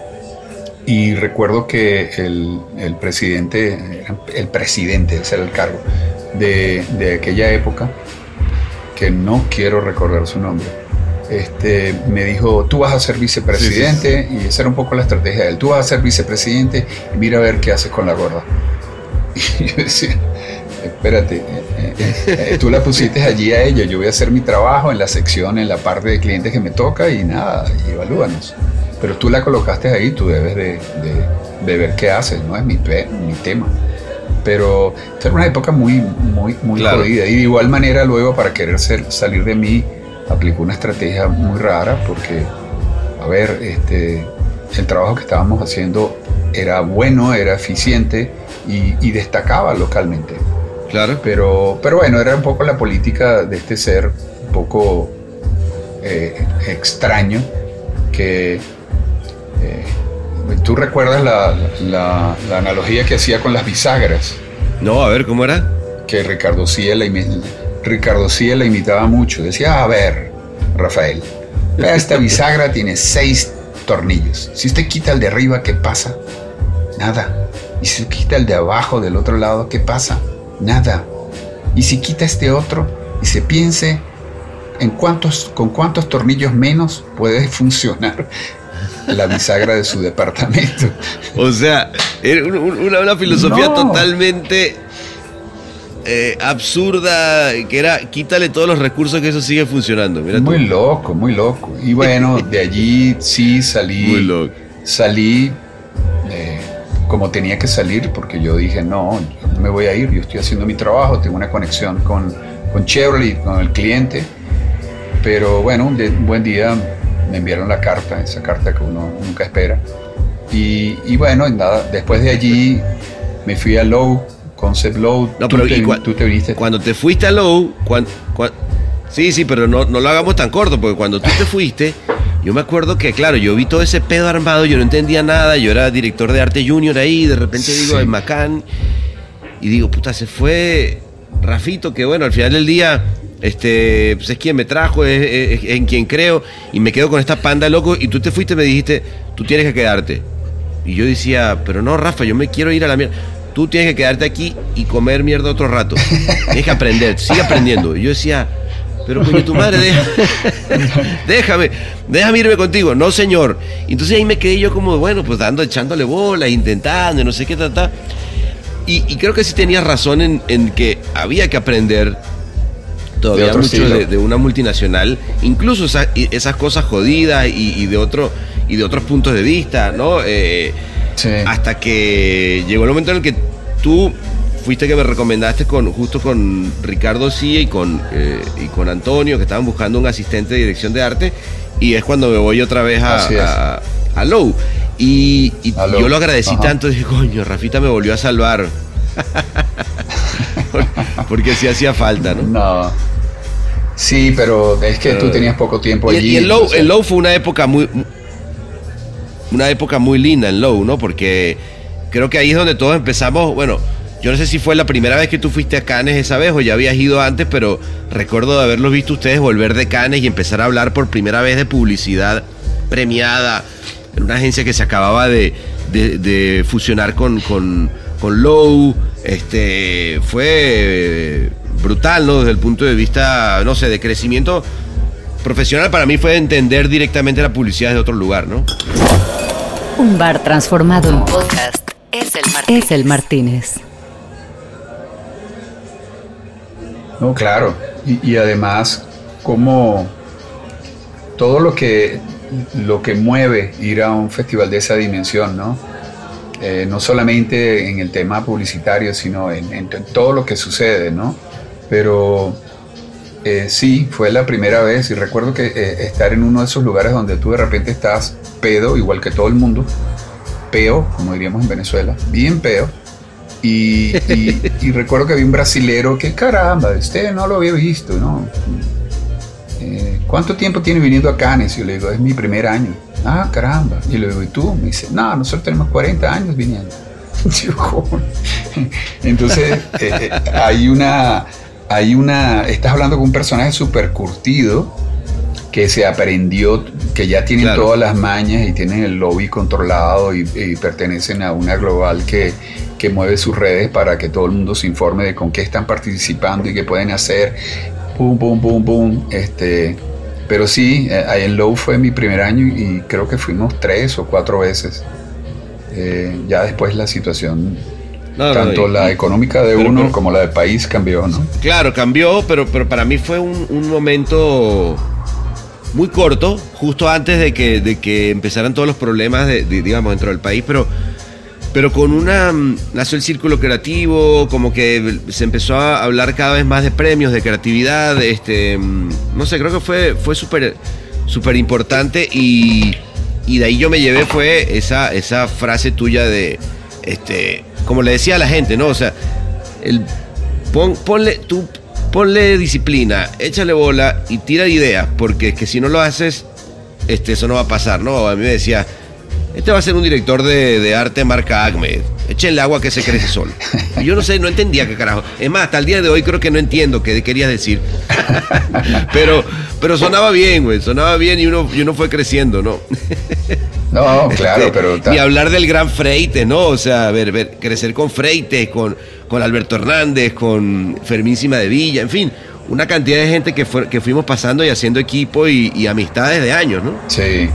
y recuerdo que el, el presidente, el presidente, ese era el cargo, de, de aquella época, que no quiero recordar su nombre, este, me dijo, tú vas a ser vicepresidente, y esa era un poco la estrategia de él, tú vas a ser vicepresidente y mira a ver qué haces con la gorda. Y yo decía, espérate, eh, eh, eh, tú la pusiste allí a ella, yo voy a hacer mi trabajo en la sección, en la parte de clientes que me toca y nada, y evalúanos. Pero tú la colocaste ahí, tú debes de, de- de ver qué haces, no es mi, tema. Pero era una época muy, muy, muy Claro. jodida. Y de igual manera luego para querer ser- salir de mí, aplicó una estrategia muy rara porque, a ver, este, el trabajo que estábamos haciendo era bueno, era eficiente y, y destacaba localmente. Claro. Pero, pero bueno, era un poco la política de este ser un poco eh, extraño que... eh, ¿Tú recuerdas la, la- la analogía que hacía con las bisagras? No, a ver, ¿cómo era? Que Ricardo Ciela, Ricardo Ciela imitaba mucho. Decía, a ver, Rafael, esta bisagra tiene seis tornillos. Si usted quita el de arriba, ¿qué pasa? Nada. Y si quita el de abajo del otro lado, ¿qué pasa? Nada. Y si quita este otro y se piense en cuántos, con cuántos tornillos menos puede funcionar la bisagra de su departamento. O sea, era un- un- una, una filosofía No. totalmente eh, absurda, que era quítale todos los recursos que eso sigue funcionando. Mira tú. Muy loco, muy loco. Y bueno, de allí sí salí. Muy loco. Salí eh, como tenía que salir, porque yo dije, no, yo no me voy a ir, yo estoy haciendo mi trabajo, tengo una conexión con, con Chevrolet, con el cliente. Pero bueno, un, de- un buen día me enviaron la carta, esa carta que uno nunca espera. Y, y bueno, nada, después de allí me fui a Low, Concept Low. No, tú, pero te, cua- tú te viniste. Cuando te fuiste a Low, cuan- cuan- sí, sí, pero no, no lo hagamos tan corto, porque cuando tú te fuiste, yo me acuerdo que, claro, yo vi todo ese pedo armado, yo no entendía nada, yo era director de arte junior ahí, de repente digo, Sí. en Macán, y digo, puta, se fue Rafito, que bueno, al final del día, este, pues es quien me trajo, es, en quien creo, y me quedo con esta panda loco, y tú te fuiste y me dijiste, tú tienes que quedarte. Y yo decía, pero no, Rafa, yo me quiero ir a la mierda. Tú tienes que quedarte aquí y comer mierda otro rato. Tienes que aprender, sigue aprendiendo. Y yo decía, pero coño, tu madre, déjame, déjame irme contigo. No, señor. Entonces ahí me quedé yo como, bueno, pues dando, echándole bola, intentando, no sé qué, ta, ta. Y, y creo que sí tenías razón en, en que había que aprender todavía mucho de, de una multinacional, incluso esa- esas cosas jodidas y, y de otro y de otros puntos de vista, ¿no? Eh, Sí. hasta que llegó el momento en el que tú fuiste que me recomendaste con justo con Ricardo Cia y con eh, y con Antonio que estaban buscando un asistente de dirección de arte y es cuando me voy otra vez a, a, a Low y, yo lo agradecí Ajá. tanto dije coño Rafita me volvió a salvar porque sí hacía falta ¿no? No. Sí, pero es que tú tenías poco tiempo Y, allí. y el Low, el Low fue una época muy una época muy linda en Low, ¿no? Porque creo que ahí es donde todos empezamos, bueno, yo no sé si fue la primera vez que tú fuiste a Cannes esa vez o ya habías ido antes, pero recuerdo de haberlos visto ustedes volver de Cannes y empezar a hablar por primera vez de publicidad premiada en una agencia que se acababa de, de- de fusionar con, con, con Low. Este, fue brutal, ¿no? Desde el punto de vista, no sé, de crecimiento profesional para mí fue entender directamente la publicidad de otro lugar, ¿no? Un bar transformado en podcast es el Martínez. Es el Martínez. No, claro. Y, y además, como todo lo que, lo que mueve ir a un festival de esa dimensión, ¿no? Eh, no solamente en el tema publicitario, sino en, todo lo que sucede, ¿no? Pero eh, sí, fue la primera vez y recuerdo que eh, estar en uno de esos lugares donde tú de repente estás pedo, igual que todo el mundo, peo, como diríamos en Venezuela, bien peo. Y, y- y recuerdo que había un brasilero que caramba, usted no lo había visto, ¿no? Eh, ¿Cuánto tiempo tiene viniendo a Cannes? Y yo le digo, es mi primer año. Ah, caramba. Y le digo, ¿y tú? Me dice, no, nosotros tenemos 40 años viniendo. Entonces, eh, eh, hay una, hay una, estás hablando con un personaje súper curtido que se aprendió, que ya tienen Claro. todas las mañas y tienen el lobby controlado y, y pertenecen a una global que, que mueve sus redes para que todo el mundo se informe de con qué están participando y qué pueden hacer. Pum, pum, pum, pum. Este, pero sí, eh, ahí en Low fue mi primer año y creo que fuimos tres o cuatro veces. Eh, ya después la situación, No, no, tanto y- la económica de pero- uno pero- como la del país cambió, ¿no? Claro, cambió, pero, pero para mí fue un, un momento muy corto, justo antes de que, de que empezaran todos los problemas, de, de, digamos, dentro del país, pero, pero con una... mm, Nació el círculo creativo, como que se empezó a hablar cada vez más de premios, de creatividad, este, mm, no sé, creo que fue, fue súper súper importante y, y de ahí yo me llevé fue esa, esa frase tuya de, este, como le decía a la gente, ¿no? O sea, el, pon- ponle, tú, ponle disciplina, échale bola y tira ideas, porque es que si no lo haces, este, eso no va a pasar, ¿no? A mí me decía, este va a ser un director de, de arte marca Acme, échenle agua que se crece solo. Y yo no sé, no entendía qué carajo. Es más, hasta el día de hoy creo que no entiendo qué querías decir. pero, pero sonaba bien, güey, sonaba bien y uno, y uno fue creciendo, ¿no? No, claro, Este, pero... Ni hablar del gran Freite, ¿no? O sea, ver, ver, crecer con Freite, con, con Alberto Hernández, con Fermín Cima de Villa, en fin, una cantidad de gente que, fue- que fuimos pasando y haciendo equipo y, y amistades de años, ¿no? Sí,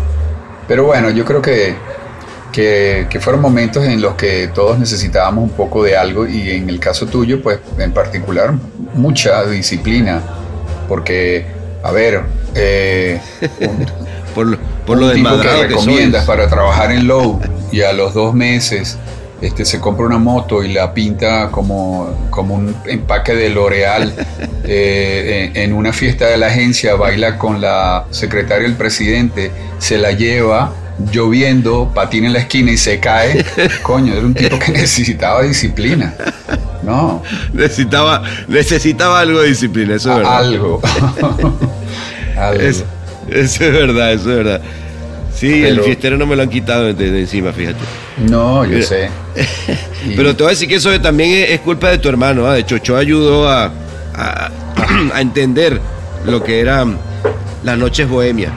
pero bueno, yo creo que, que, que fueron momentos en los que todos necesitábamos un poco de algo y en el caso tuyo, pues en particular, mucha disciplina, porque, a ver, eh, un, Por, lo- por lo un tipo que recomiendas para trabajar en Low y a los dos meses este, se compra una moto y la pinta como, como un empaque de L'Oreal eh, en, en una fiesta de la agencia, baila con la secretaria del presidente, se la lleva lloviendo, patina en la esquina y se cae. Coño, era un tipo que necesitaba disciplina. No, Necesitaba, necesitaba algo de disciplina, eso es verdad. algo. Algo. Es- eso es verdad, eso es verdad. Sí, el fiestero no me lo han quitado de, de encima, fíjate. No, yo sé. Pero te voy a decir que eso también es, es culpa de tu hermano. ¿ah? De hecho, Cho ayudó a, a, a entender lo que eran las noches bohemias.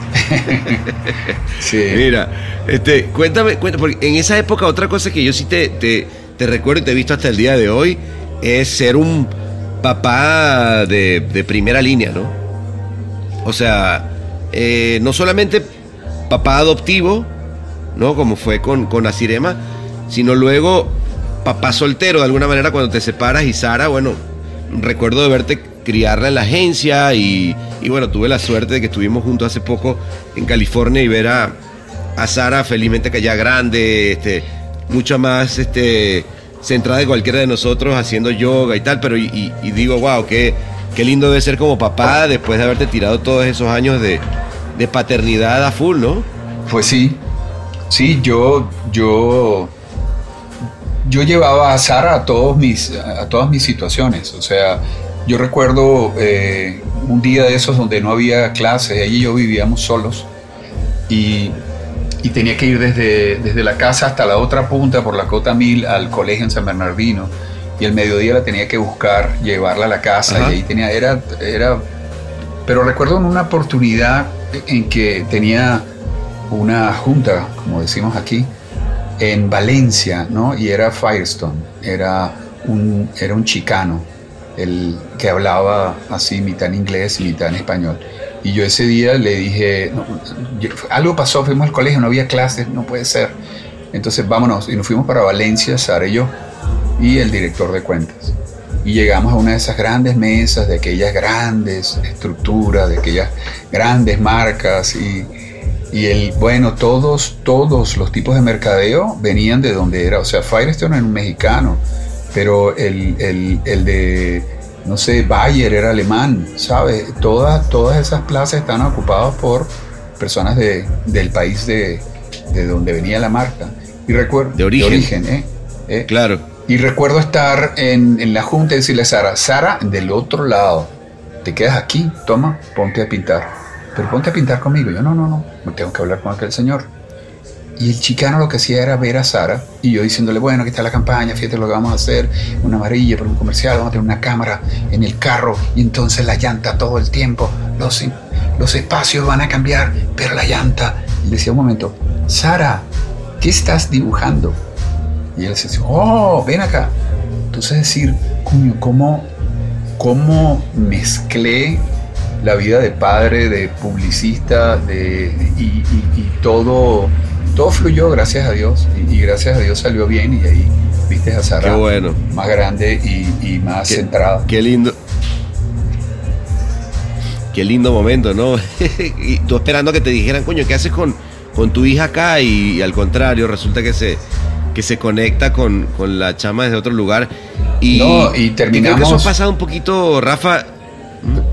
sí. Mira, este, cuéntame, cuéntame, porque en esa época otra cosa que yo sí te, te, te recuerdo y te he visto hasta el día de hoy es ser un papá de, de primera línea, ¿no? O sea, eh, no solamente papá adoptivo, ¿no? Como fue con, con Asirema, sino luego papá soltero, de alguna manera, cuando te separas y Sara, bueno, recuerdo de verte criarla en la agencia y, y bueno, tuve la suerte de que estuvimos juntos hace poco en California y ver a, a Sara felizmente que ya grande, este, mucho más este, centrada de cualquiera de nosotros haciendo yoga y tal, pero y, digo, wow, qué, qué lindo debe ser como papá después de haberte tirado todos esos años de, de paternidad a full, ¿no? Pues sí, sí, yo, yo, yo llevaba a Sara a, todos mis, a todas mis situaciones. O sea, yo recuerdo eh, un día de esos donde no había clases, ella y yo vivíamos solos y, y tenía que ir desde, desde la casa hasta la otra punta por la Cota Mil al colegio en San Bernardino. Y el mediodía la tenía que buscar, llevarla a la casa Ajá. y ahí tenía, era, era, pero recuerdo en una oportunidad en que tenía una junta, como decimos aquí, en Valencia, ¿no? Y era Firestone, era un, era un chicano, el que hablaba así, mitad en inglés y mitad en español. Y yo ese día le dije, algo pasó, fuimos al colegio, no había clases, no puede ser. Entonces vámonos, y nos fuimos para Valencia, Sara y yo, y el director de cuentas. Y llegamos a una de esas grandes mesas, de aquellas grandes estructuras, de aquellas grandes marcas y, y el, bueno, todos, todos los tipos de mercadeo venían de donde era. O sea, Firestone era un mexicano, pero el, el- el de, no sé, Bayer era alemán, ¿sabes? Todas, todas esas plazas están ocupadas por personas de, del país de, de donde venía la marca. Y recuerdo, De origen. ¿eh? ¿Eh? Claro. Y recuerdo estar en, la junta y decirle a Sara, Sara, del otro lado, te quedas aquí, toma, ponte a pintar. Pero ponte a pintar conmigo. Yo, no, no, no, no tengo que hablar con aquel señor. Y el chicano lo que hacía era ver a Sara y yo diciéndole, bueno, aquí está la campaña, fíjate lo que vamos a hacer, una amarilla por un comercial, vamos a tener una cámara en el carro y entonces la llanta todo el tiempo, los, los espacios van a cambiar, pero la llanta. Y decía un momento, Sara, ¿qué estás dibujando? Y él decía, oh, ven acá. Entonces decir, coño, ¿cómo, cómo mezclé la vida de padre, de publicista, de, y, y- y todo, todo fluyó, gracias a Dios. Y, y gracias a Dios salió bien y ahí viste a Sara Qué bueno. más grande y, y más Qué- centrada. Qué lindo. Qué lindo momento, ¿no? y tú esperando que te dijeran, coño, ¿qué haces con, con tu hija acá? Y, al contrario, resulta que se, que se conecta con, con la chama desde otro lugar. Y, No, y creo que eso terminamos- ha pasado un poquito, Rafa.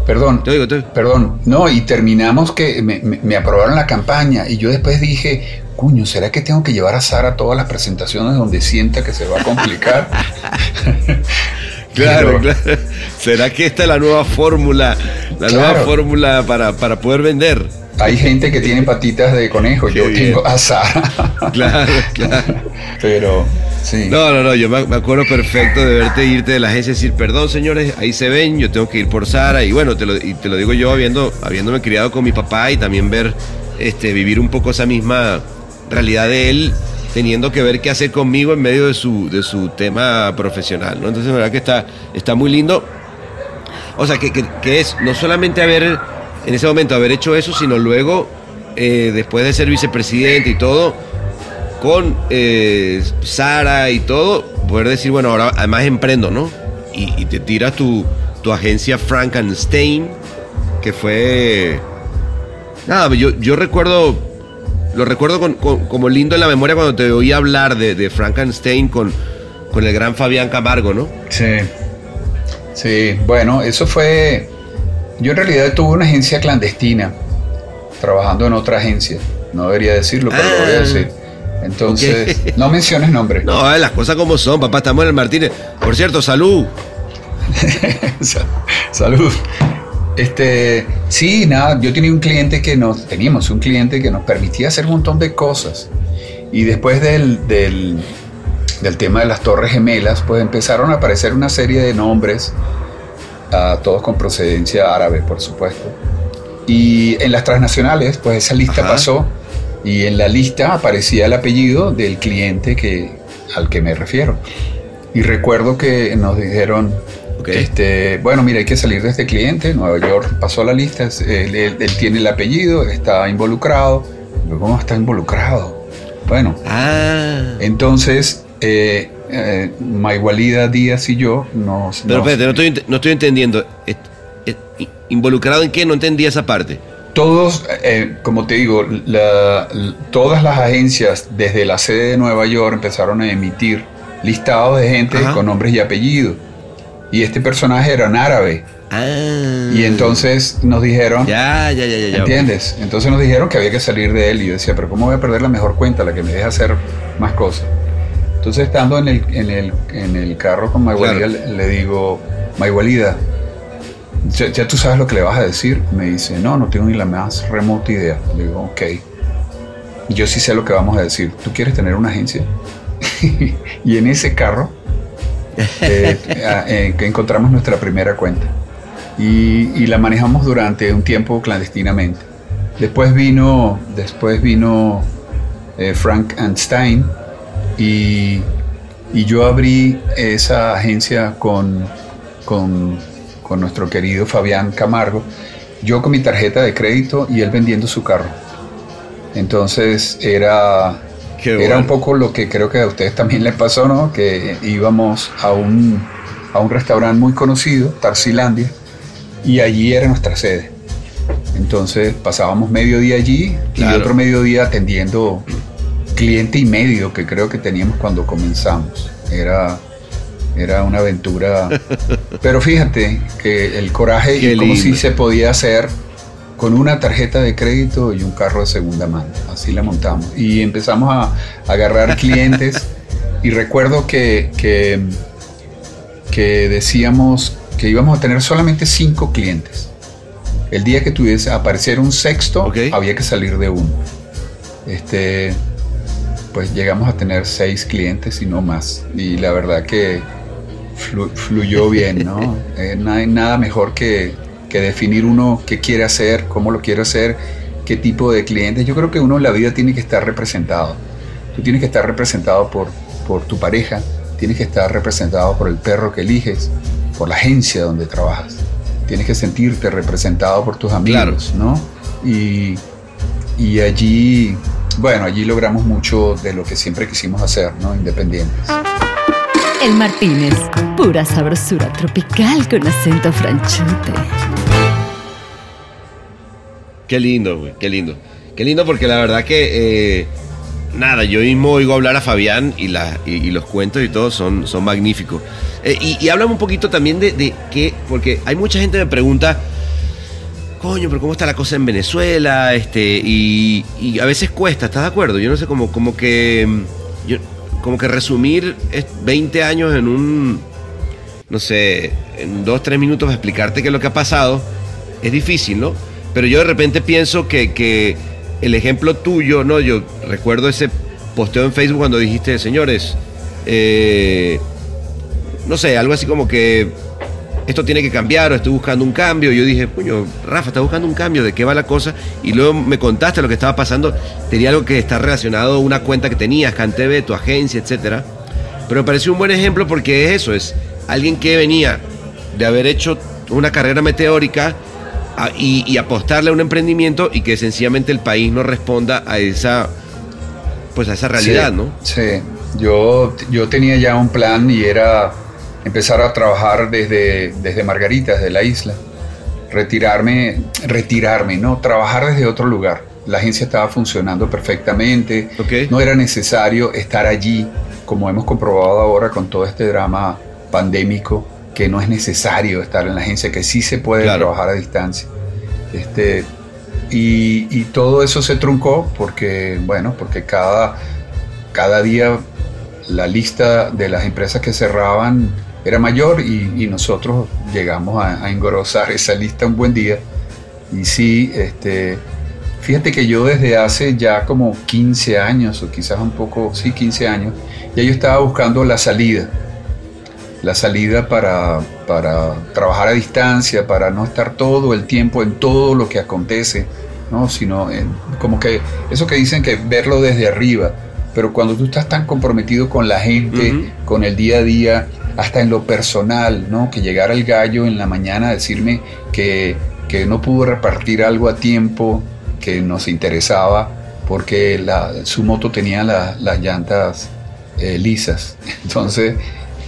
Perdón, Te oigo, te oigo. Perdón, no, y terminamos que me, me- me aprobaron la campaña y yo después dije, cuño, ¿será que tengo que llevar a Sara a todas las presentaciones donde sienta que se va a complicar? Claro, Pero- claro. ¿Será que esta es la nueva fórmula? La nueva fórmula para, para poder vender. Hay gente que tiene patitas de conejo, Qué yo bien. tengo a Sara. Claro, claro. Pero, sí. No, no, no, yo me me acuerdo perfecto de verte irte de la agencia y decir, perdón señores, ahí se ven, yo tengo que ir por Sara. Y bueno, te lo, y te lo digo yo habiendo, habiéndome criado con mi papá y también ver, este, vivir un poco esa misma realidad de él, teniendo que ver qué hacer conmigo en medio de su, de su tema profesional, ¿no? Entonces, la verdad que está, está muy lindo. O sea, que, que- que es no solamente haber, en ese momento, haber hecho eso, sino luego, eh, después de ser vicepresidente y todo, con eh, Sara y todo, poder decir, bueno, ahora además emprendo, ¿no? Y, y te tiras tu, tu agencia Frankenstein, que fue... Nada, yo, yo recuerdo lo recuerdo con- como lindo en la memoria cuando te oí hablar de, de Frankenstein con, con el gran Fabián Camargo, ¿no? Sí. Sí, bueno, eso fue. Yo en realidad tuve una agencia clandestina, trabajando en otra agencia. No debería decirlo, pero lo voy a Ah. decir. Entonces, no menciones nombres. No, eh, las cosas como son, papá, estamos en el Martínez. Por cierto, salud. Sa- Salud. Este, sí, nada, yo tenía un cliente que nos, teníamos un cliente que nos permitía hacer un montón de cosas. Y después del, del, del tema de las Torres Gemelas, pues empezaron a aparecer una serie de nombres, ah, todos con procedencia árabe, por supuesto. Y en las transnacionales, pues esa lista Ajá. pasó y en la lista aparecía el apellido del cliente que, al que me refiero. Y recuerdo que nos dijeron, Ok. este, bueno, mira, hay que salir de este cliente. Nueva York pasó la lista, él, él- él tiene el apellido, está involucrado. ¿Cómo está involucrado? Bueno, Ah. entonces, eh, eh, Maigualida Díaz y yo nos... Pero nos- espérate, no estoy, no estoy entendiendo. ¿Involucrado en qué? No entendí esa parte. Todos, eh, como te digo, la- todas las agencias desde la sede de Nueva York empezaron a emitir listados de gente Ajá. con nombres y apellidos. Y este personaje era en árabe. Ah. Y entonces nos dijeron, ya, ya, ya. ya. ¿entiendes? Entonces nos dijeron que había que salir de él. Y yo decía, pero ¿cómo voy a perder la mejor cuenta, la que me deja hacer más cosas? Entonces estando en el, en el, en el carro con Maigualida, Claro. le, le digo, Maigualida, ¿ya, ya tú sabes lo que le vas a decir? Me dice, no, no tengo ni la más remota idea. Le digo, ok. Yo sí sé lo que vamos a decir. ¿Tú quieres tener una agencia? y en ese carro eh, eh, que encontramos nuestra primera cuenta y, y la manejamos durante un tiempo clandestinamente. Después vino, después vino eh, Frank Einstein y, y yo abrí esa agencia con, con, con nuestro querido Fabián Camargo, yo con mi tarjeta de crédito y él vendiendo su carro. Entonces era, era un poco lo que creo que a ustedes también les pasó, ¿no? Que íbamos a un, a un restaurante muy conocido, Tarsilandia, y allí era nuestra sede. Entonces pasábamos medio día allí y Claro. otro mediodía atendiendo cliente y medio que creo que teníamos cuando comenzamos. Era, era una aventura. Pero fíjate que el coraje Qué y cómo sí se podía hacer con una tarjeta de crédito y un carro de segunda mano. Así la montamos. Y empezamos a, a agarrar clientes. y recuerdo que, que, que decíamos que íbamos a tener solamente cinco clientes. El día que tuviese aparecer un sexto, había que salir de uno. Este, pues llegamos a tener seis clientes y no más. Y la verdad que flu- fluyó bien, ¿no? Eh, no hay nada mejor que, que definir uno qué quiere hacer, cómo lo quiere hacer, qué tipo de clientes. Yo creo que uno en la vida tiene que estar representado. Tú tienes que estar representado por, por tu pareja, tienes que estar representado por el perro que eliges, por la agencia donde trabajas. Tienes que sentirte representado por tus amigos, ¿no? Y, y allí, bueno, allí logramos mucho de lo que siempre quisimos hacer, ¿no? Independientes. El Martínez, pura sabrosura tropical con acento franchute. Qué lindo, güey, qué lindo. Qué lindo porque la verdad que, eh, nada, yo mismo oigo hablar a Fabián y, la, y, y los cuentos y todo son, son magníficos. Eh, y, y háblame un poquito también de, de que, porque hay mucha gente que me pregunta, coño, pero ¿cómo está la cosa en Venezuela? Este, y, a veces cuesta, ¿estás de acuerdo? Yo no sé, como, como que, yo, como que resumir es 20 años en un, no sé, en dos, tres minutos explicarte qué es lo que ha pasado, es difícil, ¿no? Pero yo de repente pienso que, que el ejemplo tuyo, ¿no? Yo recuerdo ese posteo en Facebook cuando dijiste, señores, eh, no sé, algo así como que esto tiene que cambiar o estoy buscando un cambio. Yo dije, puño, Rafa, está buscando un cambio, ¿de qué va la cosa? Y luego me contaste lo que estaba pasando. Tenía algo que está relacionado a una cuenta que tenías, CanTV, tu agencia, etcétera. Pero me pareció un buen ejemplo porque es eso, es alguien que venía de haber hecho una carrera meteórica a- y, y apostarle a un emprendimiento y que sencillamente el país no responda a esa pues a esa realidad, Sí, ¿no? Sí, yo, yo tenía ya un plan y era empezar a trabajar desde, desde Margarita, desde la isla. Retirarme, retirarme, ¿no? Trabajar desde otro lugar. la agencia estaba funcionando perfectamente, Ok. no era necesario estar allí, como hemos comprobado ahora con todo este drama pandémico, que no es necesario estar en la agencia, que sí se puede Claro. trabajar a distancia. Este, y, y todo eso se truncó porque, bueno, porque cada, cada día la lista de las empresas que cerraban era mayor y, y nosotros llegamos a, a engrosar esa lista un buen día. Y sí, este, fíjate que yo desde hace ya como 15 años, o quizás un poco, sí, 15 años, ya yo estaba buscando la salida. La salida para, para trabajar a distancia, para no estar todo el tiempo en todo lo que acontece, ¿no? sino en- como que eso que dicen que verlo desde arriba. Pero cuando tú estás tan comprometido con la gente, Ujú. con el día a día, hasta en lo personal, ¿no? Que llegara el gallo en la mañana a decirme que, que no pudo repartir algo a tiempo, que nos interesaba, porque la- su moto tenía la- las llantas eh, lisas. Entonces,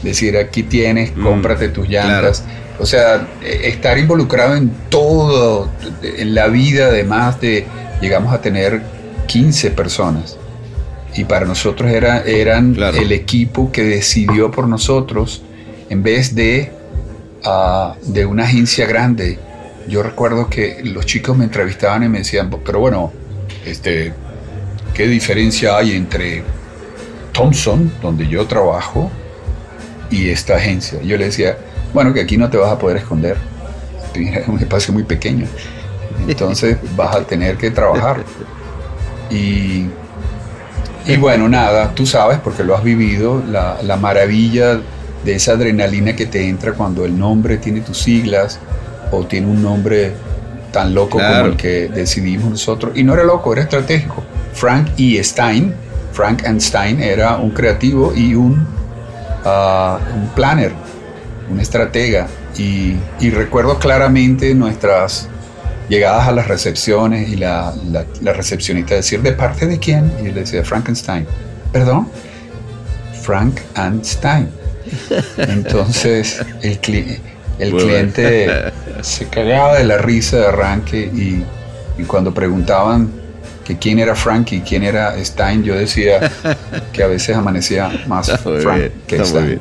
decir, aquí tienes, Mm, cómprate tus llantas. O sea, eh, estar involucrado en todo, en la vida, además de, llegamos a tener 15 personas. Y para nosotros era, eran Claro. el equipo que decidió por nosotros en vez de, ah, de una agencia grande. Yo recuerdo que los chicos me entrevistaban y me decían, pero bueno, este, ¿qué diferencia hay entre Thompson, donde yo trabajo, y esta agencia? Yo le decía, bueno, que aquí no te vas a poder esconder. Es un espacio muy pequeño. Entonces vas a tener que trabajar. Y, y bueno, nada, tú sabes, porque lo has vivido, la, la maravilla de esa adrenalina que te entra cuando el nombre tiene tus siglas o tiene un nombre tan loco Claro. como el que decidimos nosotros. Y no era loco, era estratégico. Frank E. Stein, Frank and Stein era un creativo y un, ah, un planner, un estratega. Y, y recuerdo claramente nuestras llegadas a las recepciones y la, la, la recepcionista decir, ¿de parte de quién? Y él decía, Frankenstein. ¿Perdón? Frank and Stein. Entonces el, cli- el Muy cliente se cagaba de la risa de arranque y, y cuando preguntaban que quién era Frank y quién era Stein, yo decía que a veces amanecía más Frank bien, que Stein.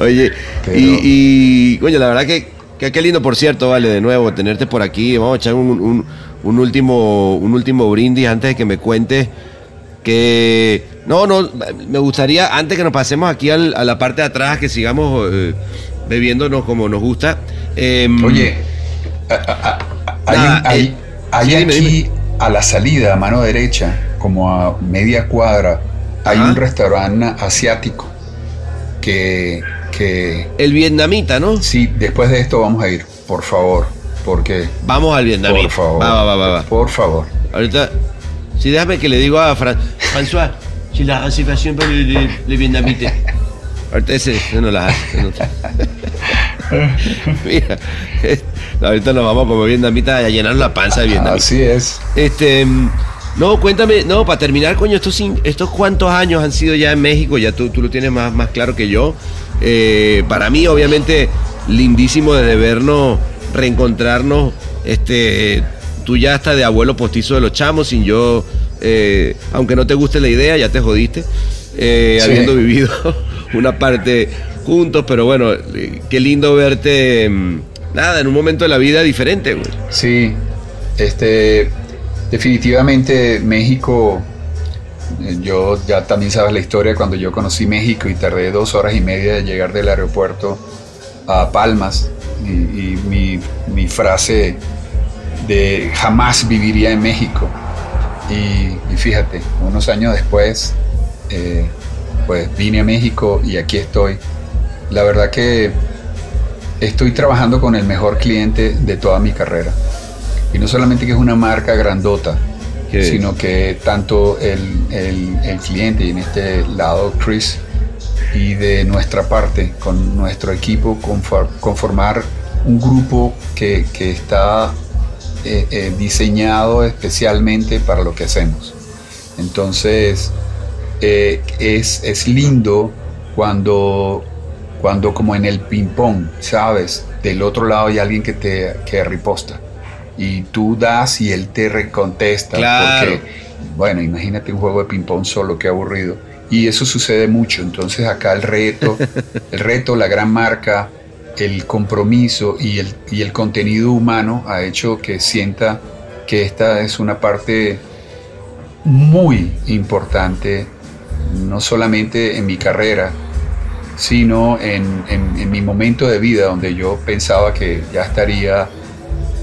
Oye, Pero- y, y, coño, la verdad que, qué lindo, por cierto, vale, de nuevo, tenerte por aquí. Vamos a echar un, un- un último, un último brindis antes de que me cuentes que... No, no, me gustaría, antes que nos pasemos aquí al- a la parte de atrás, que sigamos eh, bebiéndonos como nos gusta. Oye, hay, Nada, hay- eh, hay sí, dime, aquí dime. a la salida, a mano derecha, como a media cuadra, hay Ajá. un restaurante asiático que, que El vietnamita, ¿no? sí, después de esto vamos a ir, por favor, porque Vamos al vietnamita. por favor, Va, va, va, va, va. por favor. Ahorita, sí, déjame que le digo a Fran, François, si la reservación para el, el- el vietnamita. Ahorita ese, ese no la hace. no- Mira, eh, ahorita nos vamos como vietnamita a llenar la panza de vietnamita. Así es. Este, mm, no, cuéntame, no, para terminar, coño, estos, estos cuántos años han sido ya en México, ya tú, tú lo tienes más, más claro que yo. Eh, para mí, obviamente, lindísimo desde vernos, reencontrarnos, este, tú ya hasta de abuelo postizo de los chamos, sin yo, eh, aunque no te guste la idea, ya te jodiste, eh, Sí. habiendo vivido una parte juntos, pero bueno, qué lindo verte, mm, nada, en un momento de la vida diferente, güey. Sí, este, definitivamente México, yo ya también sabes la historia cuando yo conocí México y tardé dos horas y media de llegar del aeropuerto a Palmas y, y mi, mi frase de jamás viviría en México. Y, fíjate, unos años después, eh, pues vine a México y aquí estoy. La verdad que estoy trabajando con el mejor cliente de toda mi carrera. Y no solamente que es una marca grandota, Sino que tanto el, el- cliente en este lado Chris y de nuestra parte, con nuestro equipo, confor- conformar un grupo que, que está eh, eh, diseñado especialmente para lo que hacemos. Entonces, eh, es, es lindo cuando, cuando como en el ping-pong, ¿sabes? Del otro lado hay alguien que te que riposta. Y tú das y él te recontesta. Claro. Porque, bueno, imagínate un juego de ping-pong solo, qué aburrido. Y eso sucede mucho. Entonces acá el reto, el reto, la gran marca, el compromiso y el, y el contenido humano ha hecho que sienta que esta es una parte muy importante, no solamente en mi carrera, sino en, en- en mi momento de vida donde yo pensaba que ya estaría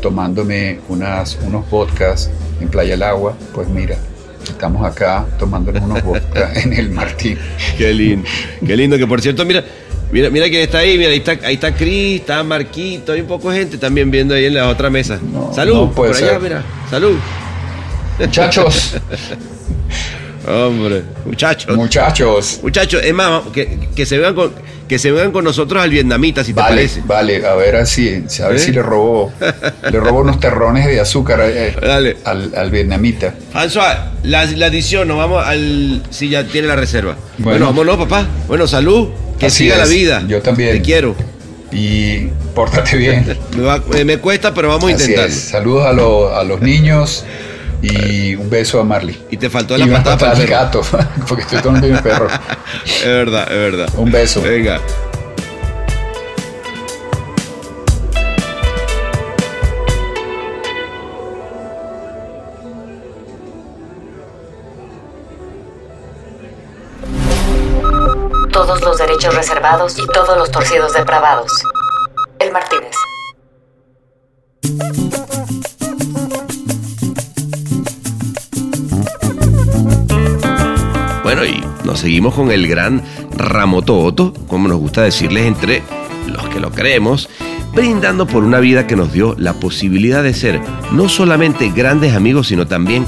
tomándome unas, unos vodkas en Playa del Agua, pues mira, estamos acá tomándonos unos vodkas en el Martín. Qué lindo, qué lindo. Que por cierto, mira, mira, mira quién está ahí. Mira, ahí está, ahí está Cris, está Marquito, hay un poco de gente también viendo ahí en la otra mesa. No, Salud, no puede por allá, ser. mira. Salud. Muchachos, Hombre, muchachos. muchachos, Muchachos, es más, que, que se vean con, que se vean con nosotros al vietnamita, si te vale, parece. vale, a ver así, a ver ¿Eh? si le robó, le robó unos terrones de azúcar eh, Dale. al, al vietnamita. François, la, la adición, nos vamos al. Si ya tiene la reserva. Bueno, Bueno. vámonos, papá. Bueno, salud. Que Así siga la vida. Yo también. Te quiero. Y pórtate bien. Me, va- eh, me cuesta, pero vamos a es. Saludos a, a los niños y un beso a Marley. Y te faltó Y la una patada para el gato, porque estoy con mi perro. Es verdad, es verdad. Un beso. Venga. Todos los derechos reservados y todos los torcidos depravados. El Martínez. Bueno, y nos seguimos con el gran Ramoto Otto, como nos gusta decirles entre los que lo creemos, brindando por una vida que nos dio la posibilidad de ser no solamente grandes amigos, sino también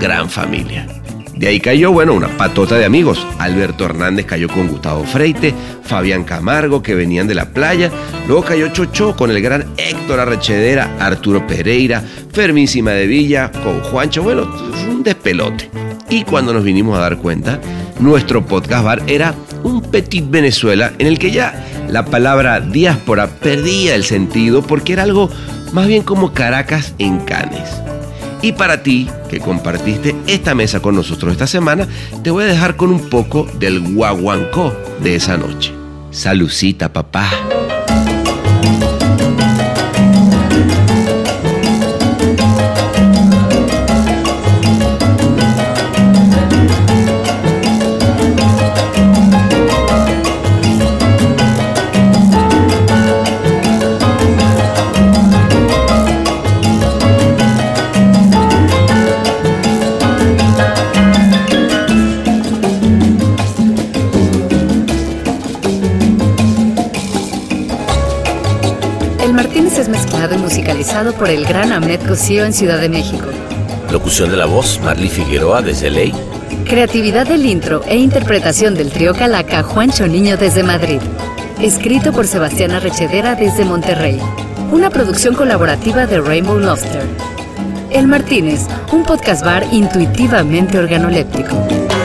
gran familia. De ahí cayó, bueno, una patota de amigos. Alberto Hernández cayó con Gustavo Freite, Fabián Camargo, que venían de la playa. Luego cayó Chocho con el gran Héctor Arrechedera, Arturo Pereira, Fermín Cima de Villa, con Juancho. Bueno, un despelote. Y cuando nos vinimos a dar cuenta, nuestro podcast bar era un petit Venezuela en el que ya la palabra diáspora perdía el sentido porque era algo más bien como Caracas en Canes. Y para ti, que compartiste esta mesa con nosotros esta semana, te voy a dejar con un poco del guaguancó de esa noche. Salucita, papá. Y musicalizado por el gran Ahmed Cosío en Ciudad de México. Locución de la voz, Marley Figueroa desde Ley. Creatividad del intro e interpretación del trío Calaca Juancho Niño desde Madrid. Escrito por Sebastián Arrechedera desde Monterrey. Una producción colaborativa de Rainbow Lobster. El Martínez, un podcast bar intuitivamente organoléptico.